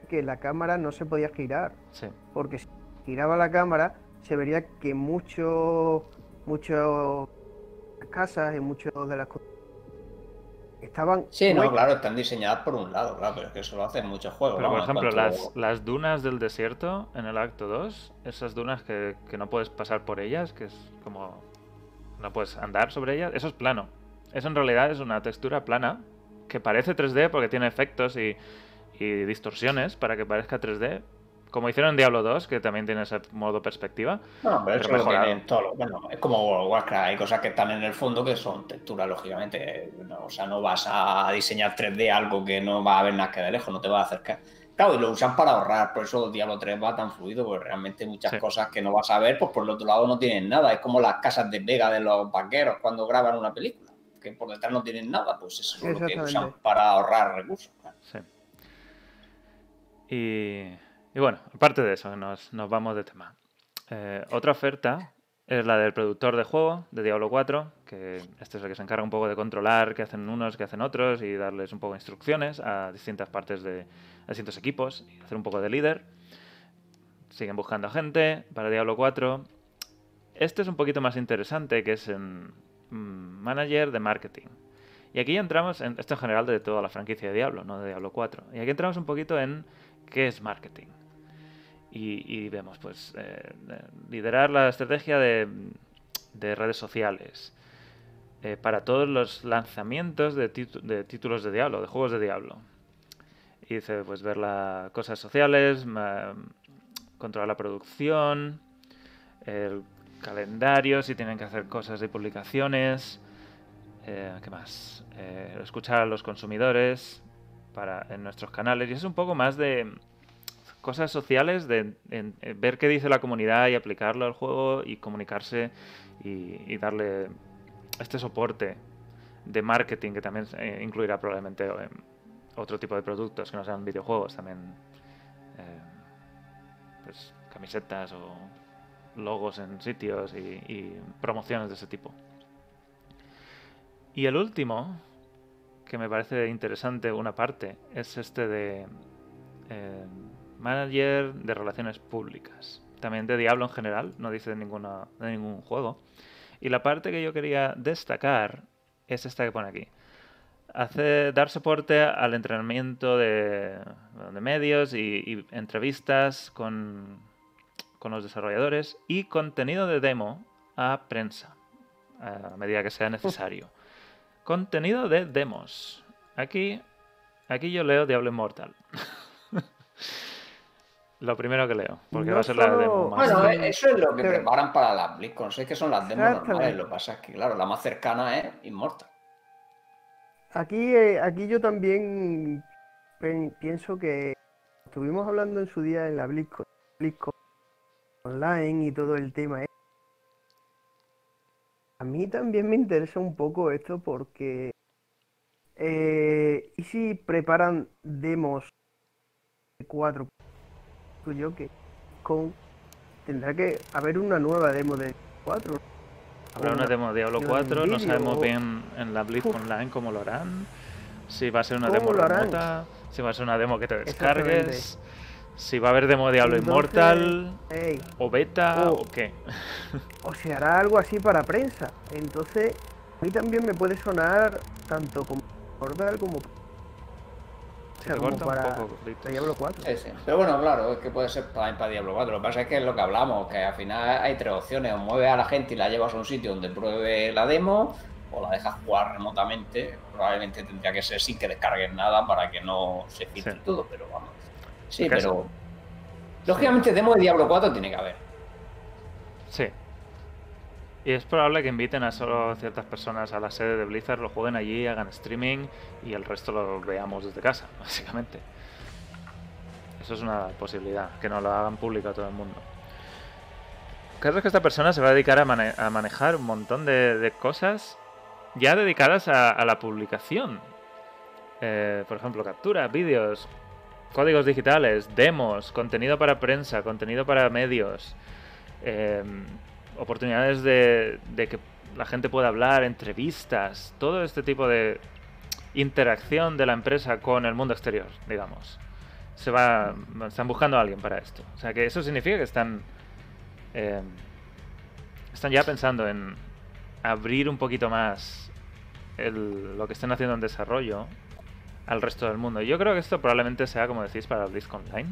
que la cámara no se podía girar. Sí. Porque si giraba la cámara, se vería que muchos, muchos casas y muchas de las cosas estaban. Sí, no, claro, están diseñadas por un lado, claro, pero es que eso lo hacen muchos juegos. Pero por vamos, ejemplo, las, las dunas del desierto en el acto 2, esas dunas que, que no puedes pasar por ellas, que es como. No puedes andar sobre ellas, eso es plano. Eso en realidad es una textura plana que parece 3D porque tiene efectos y, y distorsiones para que parezca 3D. Como hicieron en Diablo 2, que también tiene ese modo perspectiva. No, pero tienen todos. los- Bueno, es como World of Warcraft, hay cosas que están en el fondo que son texturas, lógicamente. no, o sea, no vas a diseñar 3D algo que no va a ver nada que de lejos, no te va a acercar. Claro, y lo usan para ahorrar, por eso Diablo 3 va tan fluido, porque realmente muchas Sí. cosas que no vas a ver, pues por el otro lado no tienen nada. Es como las casas de Vega de los vaqueros cuando graban una película, que por detrás no tienen nada, pues eso es lo que usan para ahorrar recursos. Sí. Y, y bueno, aparte de eso, nos, vamos de tema. Eh, otra oferta es la del productor de juego de Diablo 4, que este es el que se encarga un poco de controlar qué hacen unos, qué hacen otros y darles un poco de instrucciones a distintas partes de a distintos equipos y hacer un poco de líder. Siguen buscando gente para Diablo 4. Este es un poquito más interesante, que es en mm, Manager de Marketing. Y aquí entramos en esto en general de toda la franquicia de Diablo, no de Diablo 4. Y aquí entramos un poquito en qué es marketing. Y, y vemos, pues, eh, liderar la estrategia de, de redes sociales eh, para todos los lanzamientos de, de títulos de Diablo, de juegos de Diablo. Y dice, pues, ver las cosas sociales, controlar la producción, el calendario, si tienen que hacer cosas de publicaciones, eh, ¿qué más? Eh, escuchar a los consumidores para, en nuestros canales y es un poco más de cosas sociales, de, en- en ver qué dice la comunidad y aplicarlo al juego y comunicarse y, darle este soporte de marketing que también eh, incluirá probablemente eh, otro tipo de productos que no sean videojuegos, también eh, pues camisetas o logos en sitios y, promociones de ese tipo. Y el último, que me parece interesante una parte, es este de eh, manager de relaciones públicas. También de Diablo en general, no dice de, ninguna, de ningún juego. Y la parte que yo quería destacar es esta que pone aquí. Hace, dar soporte al entrenamiento de, de medios y, y entrevistas con, con los desarrolladores y contenido de demo a prensa a medida que sea necesario. Contenido de demos. Aquí, aquí yo leo Diablo Immortal. Lo primero que leo, porque No va a ser la demo más. Bueno, eso es lo que Pero- preparan para las BlizzCon. Sé que son las demos normales. Lo que pasa es que, claro, la más cercana es Immortal. Aquí, eh, aquí yo también pienso que estuvimos hablando en su día en la BlizzCon, BlizzCon online y todo el tema. ¿eh? A mí también me interesa un poco esto porque eh, ¿y si preparan demos de cuatro? Yo que con tendrá que haber una nueva demo de 4. Habrá una demo de Diablo de 4, no sabemos o- bien en la Blitz. Online cómo lo harán. Si va a ser una ¿Cómo demo remota, si va a ser una demo que te descargues, si va a haber demo de Diablo Ey, o beta, o- o qué. o se hará algo así para prensa. Entonces, a mí también me puede sonar tanto como Portal como, o Se sea, te como corta un para poco. Diablo 4. Sí, sí. Pero bueno, claro, es que puede ser también para Diablo 4. Lo que pasa es que es lo que hablamos, que al final hay tres opciones. O mueves a la gente y la llevas a un sitio donde pruebe la demo, o la dejas jugar remotamente. Probablemente tendría que ser sin que descargues nada para que no se filtre Sí. todo, pero vamos. Sí, pero. Lógicamente, demo de Diablo 4 tiene que haber. Sí. Y es probable que inviten a solo ciertas personas a la sede de Blizzard, lo jueguen allí, hagan streaming y el resto lo veamos desde casa, básicamente. Eso es una posibilidad, que no lo hagan público a todo el mundo. Es que esta persona se va a dedicar a, mane- a manejar un montón de, cosas ya dedicadas a, la publicación. Eh, por ejemplo, capturas, vídeos, códigos digitales, demos, contenido para prensa, contenido para medios, eh, oportunidades de, de que la gente pueda hablar, entrevistas, todo este tipo de interacción de la empresa con el mundo exterior, digamos. Se va, están buscando a alguien para esto. O sea que eso significa que están, eh, están ya pensando en abrir un poquito más el- lo que estén haciendo en desarrollo al resto del mundo. Yo creo que esto probablemente sea, como decís, para BlizzCon Online,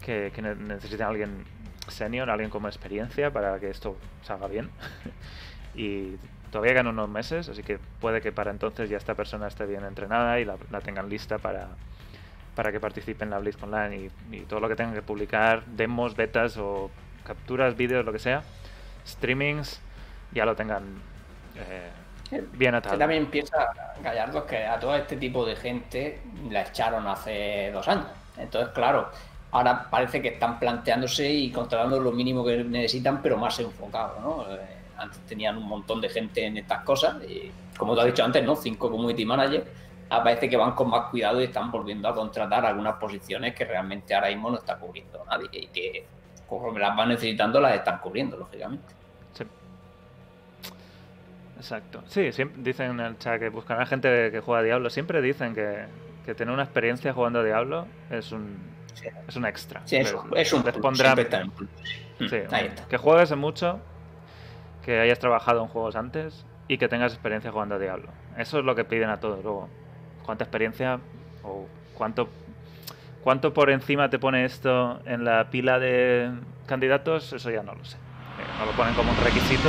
que, que ne- necesiten a alguien senior, alguien con experiencia para que esto salga bien. y todavía quedan unos meses, así que puede que para entonces ya esta persona esté bien entrenada y la, la tengan lista para, para que participe en la BlizzCon Online y, y todo lo que tengan que publicar, demos, betas o capturas, vídeos, lo que sea, streamings, ya lo tengan eh, bien Que atado. también piensa, Gallardo, que a todo este tipo de gente la echaron hace dos años. Entonces, claro, ahora parece que están planteándose y contratando lo mínimo que necesitan, pero más enfocado, ¿no? Eh, antes tenían un montón de gente en estas cosas y, como te has dicho antes, ¿no? Cinco community managers. Ahora parece que van con más cuidado y están volviendo a contratar algunas posiciones que realmente ahora mismo no está cubriendo nadie y que conforme las van necesitando las están cubriendo, lógicamente. Exacto. Sí, siempre dicen en el chat que buscan a gente que juega Diablo. Siempre dicen que, que tener una experiencia jugando a Diablo es un. Es un extra. Sí, es, un plus, pondrán-. Mm, sí, ahí está. que juegues mucho, que hayas trabajado en juegos antes y que tengas experiencia jugando a Diablo. Eso es lo que piden a todos. Luego, cuánta experiencia o cuánto cuánto por encima te pone esto en la pila de candidatos, eso ya no lo sé. Eh, no lo ponen como un requisito,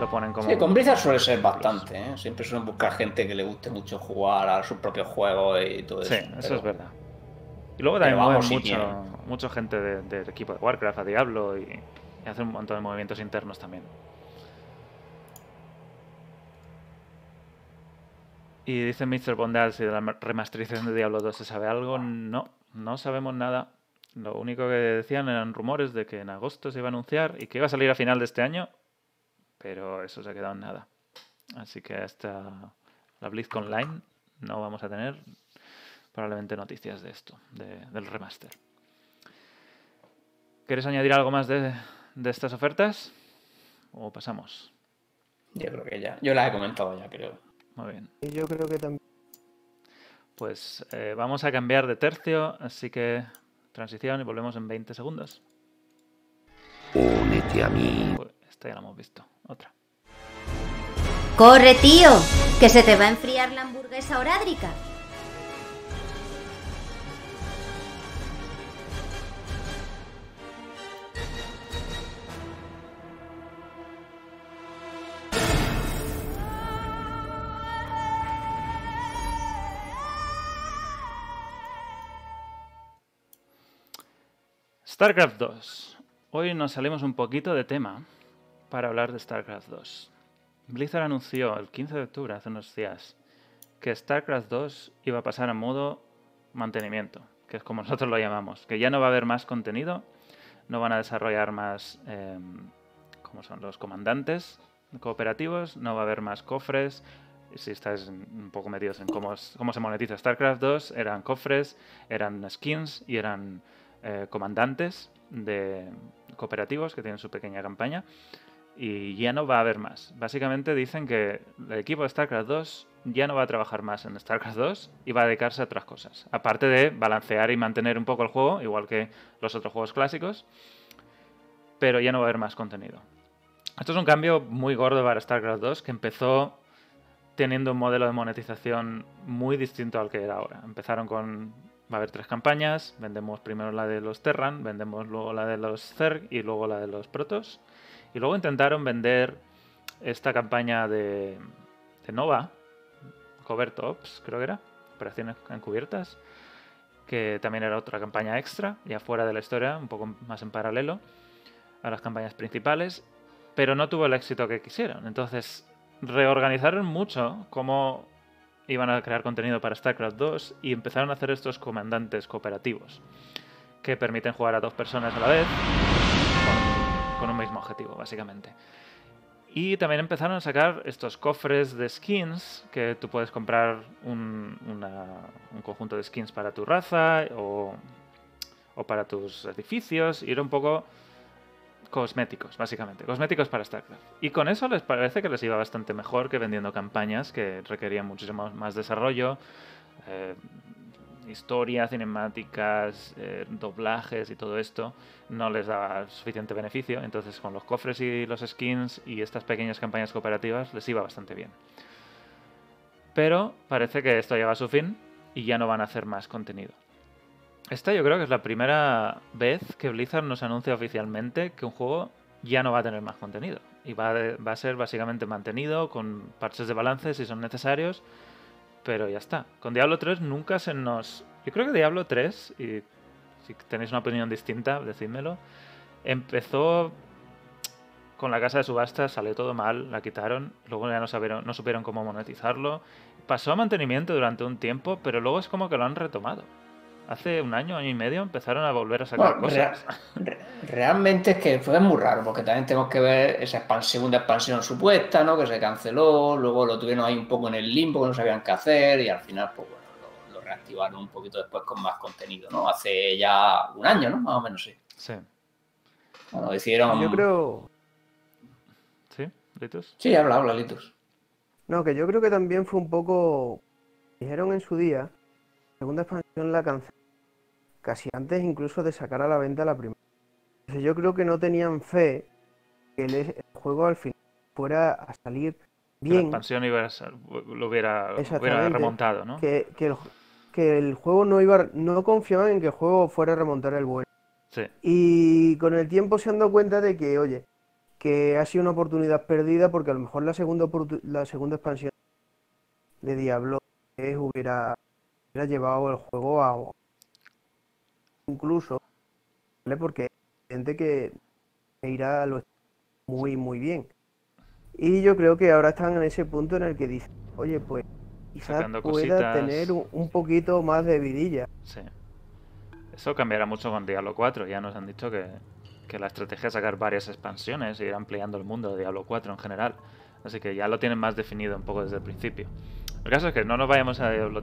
lo ponen como Sí, un- con Blizzard suele ser bastante, ¿eh? Siempre suelen buscar gente que le guste mucho jugar a sus propios juegos y todo Sí, eso. eso pero- es verdad. Y luego también mueven mucho, gente de- del equipo de Warcraft a Diablo y, Y hace un montón de movimientos internos también. Y dice Mr. Bondal si de la remasterización de Diablo 2 se sabe algo. No, no sabemos nada. Lo único que decían eran rumores de que en agosto se iba a anunciar y que iba a salir a final de este año, pero eso se ha quedado en nada. Así que hasta la BlizzCon Online no vamos a tener probablemente noticias de esto, del remaster. ¿Quieres añadir algo más de, de estas ofertas? ¿O pasamos? Yo creo que ya. Yo las he comentado ya, creo. Muy bien. Y yo creo que también. Pues eh, vamos a cambiar de tercio, así que transición y volvemos en 20 segundos. Únete a mí. Pues esta ya la hemos visto. Otra. ¡Corre, tío! ¡Que se te va a enfriar la hamburguesa orádrica! StarCraft 2. Hoy nos salimos un poquito de tema para hablar de StarCraft 2. Blizzard anunció el 15 de octubre, hace unos días, que StarCraft 2 iba a pasar a modo mantenimiento, que es como nosotros lo llamamos, que ya no va a haber más contenido, no van a desarrollar más, eh, como son los comandantes cooperativos, no va a haber más cofres. Si estáis un poco metidos en cómo, cómo se monetiza StarCraft 2, eran cofres, eran skins y eran eh, comandantes de cooperativos que tienen su pequeña campaña y ya no va a haber más. Básicamente dicen que el equipo de StarCraft 2 ya no va a trabajar más en StarCraft 2 y va a dedicarse a otras cosas. Aparte de balancear y mantener un poco el juego, igual que los otros juegos clásicos, pero ya no va a haber más contenido. Esto es un cambio muy gordo para StarCraft 2 que empezó teniendo un modelo de monetización muy distinto al que era ahora. Empezaron con Va a haber tres campañas. Vendemos primero la de los Terran, vendemos luego la de los Zerg y luego la de los Protoss. Y luego intentaron vender esta campaña de, Nova, Covert Ops, creo que era, operaciones encubiertas, que también era otra campaña extra, ya fuera de la historia, un poco más en paralelo a las campañas principales, pero no tuvo el éxito que quisieron. Entonces reorganizaron mucho cómo iban a crear contenido para StarCraft 2 y empezaron a hacer estos comandantes cooperativos que permiten jugar a dos personas a la vez con, un mismo objetivo, básicamente. Y también empezaron a sacar estos cofres de skins que tú puedes comprar un, un conjunto de skins para tu raza o, o para tus edificios y era un poco cosméticos, básicamente. Cosméticos para StarCraft. Y con eso les parece que les iba bastante mejor que vendiendo campañas que requerían muchísimo más desarrollo, eh, historias, cinemáticas, eh, doblajes y todo esto. No les daba suficiente beneficio. Entonces con los cofres y los skins y estas pequeñas campañas cooperativas les iba bastante bien. Pero parece que esto llega a su fin y ya no van a hacer más contenido. Esta yo creo que es la primera vez que Blizzard nos anuncia oficialmente que un juego ya no va a tener más contenido. Y va, a ser básicamente mantenido con parches de balance si son necesarios. Pero ya está. Con Diablo 3 nunca se nos... Yo creo que Diablo 3, y si tenéis una opinión distinta, decídmelo, empezó con la casa de subastas, salió todo mal, la quitaron, luego ya no, sabieron, no supieron cómo monetizarlo. Pasó a mantenimiento durante un tiempo, pero luego es como que lo han retomado hace un año, año y medio empezaron a volver a sacar cosas. realmente es que fue muy raro, porque también tenemos que ver esa segunda expansión supuesta, ¿no? Que se canceló, luego lo tuvieron ahí un poco en el limbo, que no sabían qué hacer, y al final, pues bueno, lo, reactivaron un poquito después con más contenido, ¿no? Hace ya un año, ¿no? Más o menos, sí. Sí. Bueno, hicieron... Yo creo... ¿Sí? ¿Litus? Sí, habla, habla, Litus. No, que yo creo que también fue un poco... Dijeron en su día segunda expansión la cancelaron casi antes incluso de sacar a la venta la primera. yo creo que no tenían fe que el, juego al final fuera a salir bien. la expansión iba lo hubiera, remontado, ¿no? Que, el, juego no iba, no confiaban en que el juego fuera a remontar el bueno. Sí. Y con el tiempo se han dado cuenta de que, oye, que ha sido una oportunidad perdida porque a lo mejor la segunda, la segunda expansión de Diablo hubiera hubiera llevado el juego a incluso, ¿vale? Porque hay gente que irá lo muy, muy bien. Y yo creo que ahora están en ese punto en el que dicen, oye, pues quizás pueda cositas. tener un, un poquito más de vidilla. Sí. Eso cambiará mucho con Diablo 4. Ya nos han dicho que, que la estrategia es sacar varias expansiones e ir ampliando el mundo de Diablo 4 en general. Así que ya lo tienen más definido un poco desde el principio. El caso es que no nos vayamos a Diablo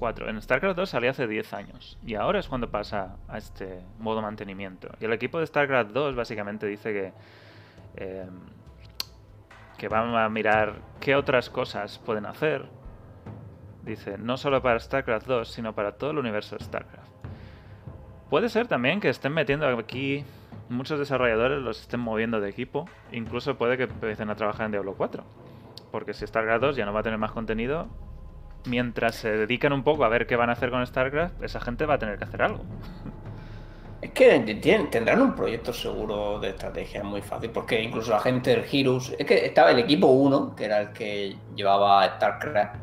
4. En StarCraft 2 salió hace 10 años. Y ahora es cuando pasa a este modo mantenimiento. Y el equipo de StarCraft 2 básicamente dice que... eh, que van a mirar qué otras cosas pueden hacer. Dice, no solo para StarCraft 2, sino para todo el universo de StarCraft. Puede ser también que estén metiendo aquí muchos desarrolladores, los estén moviendo de equipo. Incluso puede que empiecen a trabajar en Diablo 4. Porque si StarCraft 2 ya no va a tener más contenido, mientras se dedican un poco a ver qué van a hacer con StarCraft, esa gente va a tener que hacer algo. Es que tendrán un proyecto seguro de estrategia muy fácil, porque incluso la gente del Heroes, es que estaba el equipo 1, que era el que llevaba StarCraft,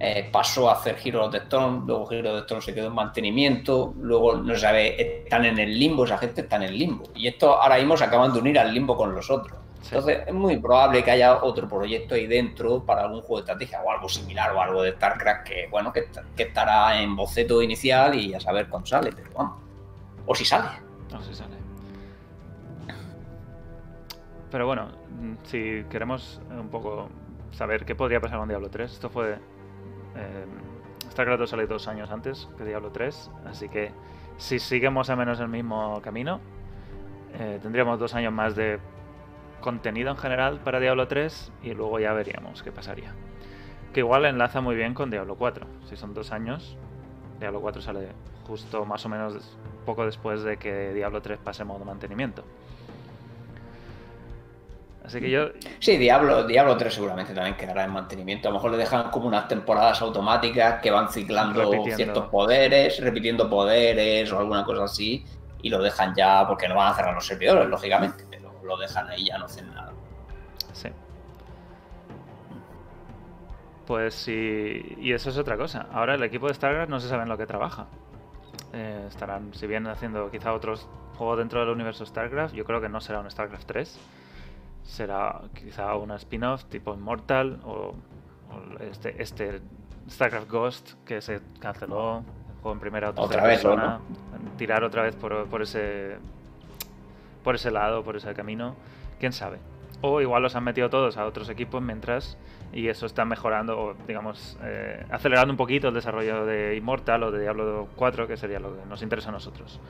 eh, pasó a hacer Heroes the Storm, luego Heroes the Storm se quedó en mantenimiento, luego no sabe, están en el limbo, esa gente está en el limbo. Y esto ahora mismo se acaban de unir al limbo con los otros. Sí. Entonces es muy probable que haya otro proyecto ahí dentro para algún juego de estrategia o algo similar o algo de StarCraft que, bueno, que, que estará en boceto inicial y a saber cuándo sale, pero vamos. O si sale. Sé si sale. Pero bueno, mm, si queremos un poco saber qué podría pasar con Diablo 3, esto fue. Eh, StarCraft 2 salió dos años antes que Diablo 3, así que si seguimos a menos el mismo camino, eh, tendríamos dos años más de contenido en general para Diablo 3 y luego ya veríamos qué pasaría. Que igual enlaza muy bien con Diablo 4. Si son dos años, Diablo 4 sale justo más o menos poco después de que Diablo 3 pase modo mantenimiento. Así que yo. Sí, Diablo, Diablo 3 seguramente también quedará en mantenimiento. A lo mejor le dejan como unas temporadas automáticas que van ciclando Repitiendo. ciertos poderes, repitiendo poderes o alguna cosa así, y lo dejan ya, porque no van a cerrar los servidores, lógicamente, lo dejan ahí ya no hacen nada. Sí. Pues sí. Y eso es otra cosa. Ahora el equipo de StarCraft no se sabe en lo que trabaja. Eh, estarán, si bien haciendo quizá otros juegos dentro del universo StarCraft, yo creo que no será un StarCraft 3. Será quizá una spin-off tipo Immortal o, o este, este StarCraft Ghost que se canceló. El juego en primera o tercera Otra vez, persona. Tirar otra vez por, por ese por ese lado, por ese camino. Quién sabe. O igual los han metido todos a otros equipos mientras y eso está mejorando o digamos eh, acelerando un poquito el desarrollo de Immortal o de Diablo 4 que sería lo que nos interesa a nosotros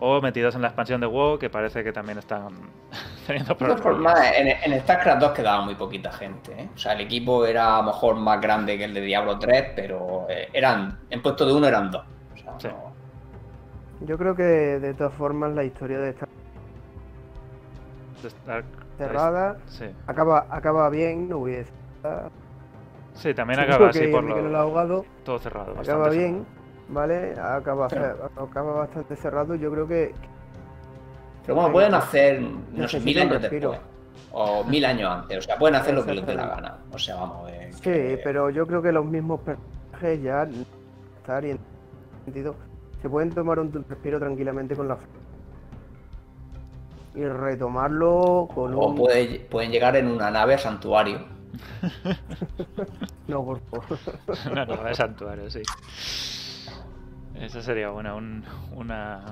o metidos en la expansión de WoW que parece que también están teniendo De todas problemas formas, en, en StarCraft 2 quedaba muy poquita gente. ¿eh? O sea, el equipo era a lo mejor más grande que el de Diablo 3, pero eh, eran, en puesto de uno eran dos. O sea, Sí. no- Yo creo que de todas formas la historia de estar- cerrada sí. acaba, acaba bien, no voy a decir nada. sí también acaba así por lo, ahogado todo cerrado acaba bien, cerrado. ¿vale? Acaba, acaba bastante cerrado. Yo creo que Pero bueno, pueden hacer, no sé, mil años respiro. después. O mil años antes. O sea, pueden hacer lo que les dé la gana. O sea, vamos, eh, Sí, que- pero yo creo que los mismos personajes ya estar y en sentido se pueden tomar un respiro tranquilamente con la y retomarlo con O un puede- pueden llegar en una nave a santuario. no por favor. una nueva de santuario sí esa sería buena un- una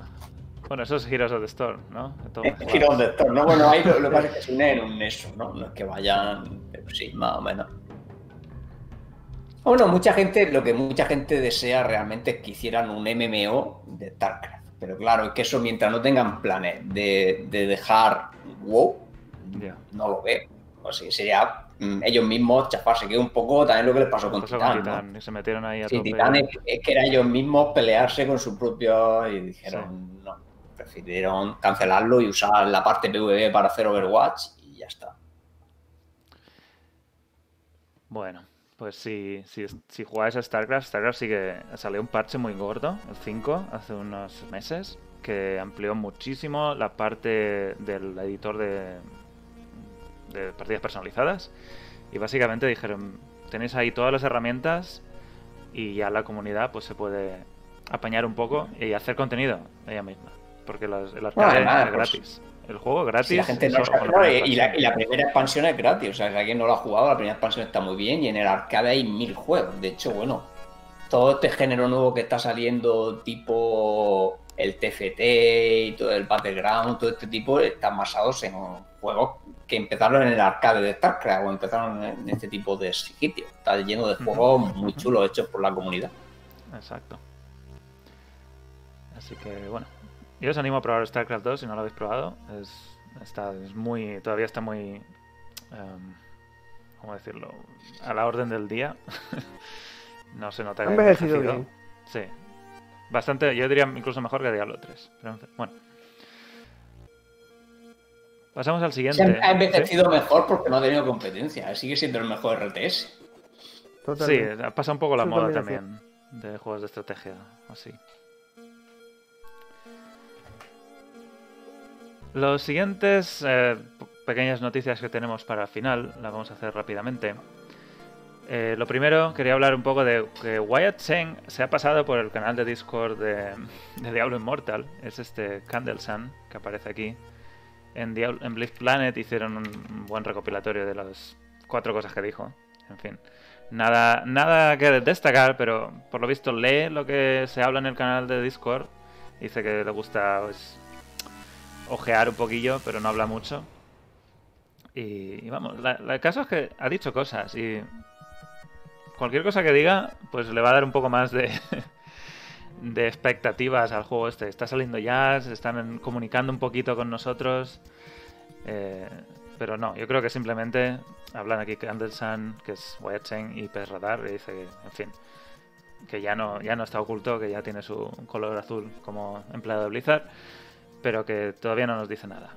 bueno esos Heroes of the Storm ¿no? Todo mejorado. Giro de Thor, ¿no? Bueno, ahí lo, lo que pasa es que se unen en un eso, ¿no? No es que vayan, pero sí, más o menos. Bueno, mucha gente, lo que mucha gente desea realmente es que hicieran un MMO de StarCraft. Pero claro, es que eso mientras no tengan planes de, de dejar WoW, Ya. no lo veo. O sea, sería mm, ellos mismos chafarse, que un poco también lo que les pasó con Titán. con ¿no? Y se metieron ahí a Sí, tope. Titán es, es que era ellos mismos pelearse con su propio y dijeron no, prefirieron cancelarlo y usar la parte PvE para hacer Overwatch y ya está. Bueno, pues si, si, si jugáis a StarCraft, StarCraft sí que salió un parche muy gordo, el 5, hace unos meses, que amplió muchísimo la parte del editor de, de partidas personalizadas. Y básicamente dijeron, tenéis ahí todas las herramientas y ya la comunidad pues se puede apañar un poco y hacer contenido ella misma. Porque las- el arcade Bueno, nada, es pues, gratis. El juego gratis. Si la gente no solo sabe, con la no, primera y, la, y expansión. la primera expansión es gratis. O sea, si alguien no lo ha jugado, la primera expansión está muy bien. Y en el arcade hay mil juegos. De hecho, bueno, todo este género nuevo que está saliendo, tipo el TFT y todo el Battleground, todo este tipo, están basados en juegos que empezaron en el arcade de StarCraft o empezaron en este tipo de sitios. Está lleno de juegos muy chulos hechos por la comunidad. Exacto. Así que bueno, yo os animo a probar StarCraft 2 si no lo habéis probado. Es, está, es muy, todavía está muy, em, ¿cómo decirlo? A la orden del día. no se nota Ha que ha envejecido envejecido. bien. Sí. Bastante, yo diría incluso mejor que Diablo 3. Pero en fin, bueno. Pasamos al siguiente. Se ha ¿Sí? envejecido mejor porque no ha tenido competencia. Sigue siendo el mejor RTS. Sí, Totalmente. ha pasado un poco la moda también de juegos de estrategia, así. Los siguientes eh, pequeñas noticias que tenemos para el final, las vamos a hacer rápidamente. Eh, lo primero, quería hablar un poco de que Wyatt Cheng se ha pasado por el canal de Discord de, Diablo Immortal. Es este Candle Sun que aparece aquí. En, Diablo, Planet hicieron un buen recopilatorio de las cuatro cosas que dijo. En fin. Nada, nada que destacar, pero por lo visto lee lo que se habla en el canal de Discord. Dice que le gusta pues, ojear un poquillo, pero no habla mucho. Y, vamos, el caso es que ha dicho cosas y cualquier cosa que diga, pues le va a dar un poco más de, de expectativas al juego este. Está saliendo ya, están comunicando un poquito con nosotros. eh, pero no, yo creo que simplemente hablan aquí Candlesun, que es Wyatt y Pez Radar, y dice que, en fin, que ya no, ya no está oculto, que ya tiene su color azul como empleado de Blizzard, pero que todavía no nos dice nada.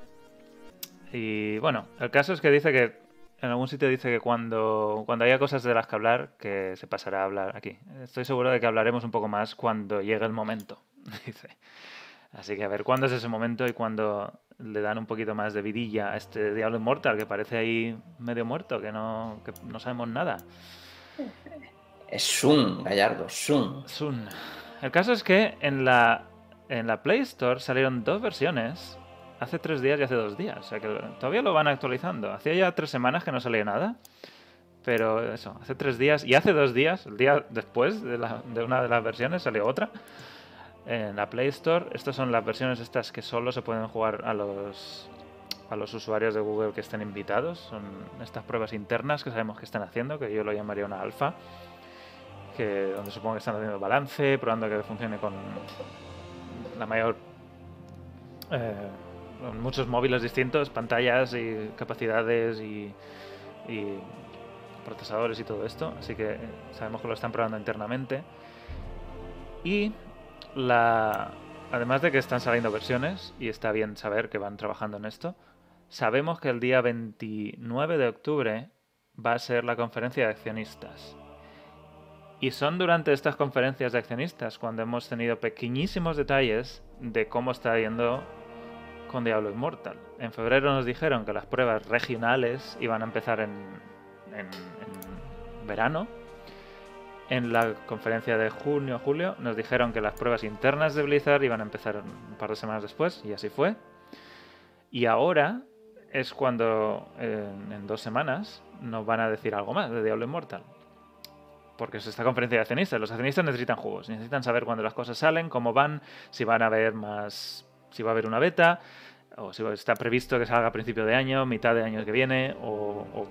Y bueno, el caso es que dice que en algún sitio dice que cuando, cuando haya cosas de las que hablar, que se pasará a hablar aquí. Estoy seguro de que hablaremos un poco más cuando llegue el momento, dice. Así que a ver cuándo es ese momento y cuándo le dan un poquito más de vidilla a este Diablo Immortal que parece ahí medio muerto, que no, que no sabemos nada. Es Sun, Gallardo, Sun. Sun. El caso es que en la, en la Play Store salieron dos versiones hace tres días y hace dos días. O sea que todavía lo van actualizando. Hacía ya tres semanas que no salía nada. Pero eso, hace tres días y hace dos días, el día después de, una de las versiones, salió otra. En la Play Store, estas son las versiones estas que solo se pueden jugar a los, a los usuarios de Google que estén invitados. Son estas pruebas internas que sabemos que están haciendo, que yo lo llamaría una alfa que donde supongo que están haciendo balance, probando que funcione con la mayor eh, muchos móviles distintos, pantallas y capacidades y, y procesadores y todo esto, así que eh, sabemos que lo están probando internamente. Y la además de que están saliendo versiones y está bien saber que van trabajando en esto, sabemos que el día 29 de octubre va a ser la conferencia de accionistas. Y son durante estas conferencias de accionistas cuando hemos tenido pequeñísimos detalles de cómo está yendo con Diablo Immortal. En febrero nos dijeron que las pruebas regionales iban a empezar en, verano. En la conferencia de junio julio nos dijeron que las pruebas internas de Blizzard iban a empezar un par de semanas después, y así fue. Y ahora es cuando en, en dos semanas nos van a decir algo más de Diablo Immortal porque es esta conferencia de accionistas. Los accionistas necesitan juegos, necesitan saber cuándo las cosas salen, cómo van, si van a haber más, si va a haber una beta, o si está previsto que salga a principio de año, mitad de año que viene, o,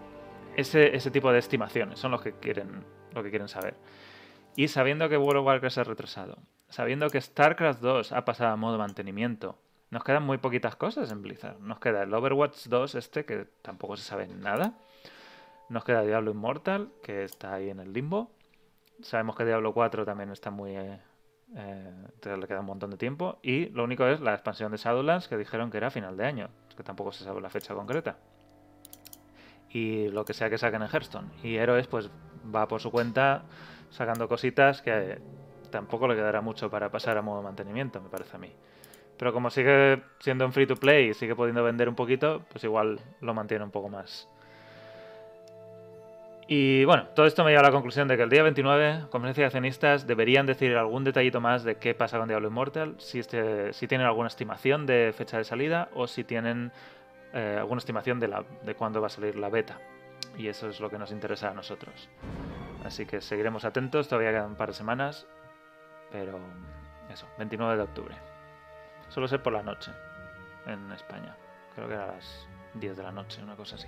ese tipo de estimaciones son los que quieren, lo que quieren saber. Y sabiendo que World of Warcraft se ha retrasado, sabiendo que StarCraft 2 ha pasado a modo mantenimiento, nos quedan muy poquitas cosas en Blizzard. Nos queda el Overwatch 2 este, que tampoco se sabe nada. Nos queda Diablo Immortal, que está ahí en el limbo. Sabemos que Diablo 4 también está muy... eh, eh, le queda un montón de tiempo. Y lo único es la expansión de Shadowlands, que dijeron que era final de año. Que tampoco se sabe la fecha concreta. Y lo que sea que saquen en Hearthstone. Y Heroes pues va por su cuenta sacando cositas que tampoco le quedará mucho para pasar a modo mantenimiento, me parece a mí. Pero como sigue siendo en free to play y sigue pudiendo vender un poquito, pues igual lo mantiene un poco más. Y bueno, todo esto me lleva a la conclusión de que el día 29, conferencia de accionistas, deberían decir algún detallito más de qué pasa con Diablo Immortal, si, este, si tienen alguna estimación de fecha de salida o si tienen eh, alguna estimación de, la, de cuándo va a salir la beta. Y eso es lo que nos interesa a nosotros. Así que seguiremos atentos, todavía quedan un par de semanas, pero eso, 29 de octubre. Solo sé por la noche en España. Creo que era a las 10 de la noche, una cosa así.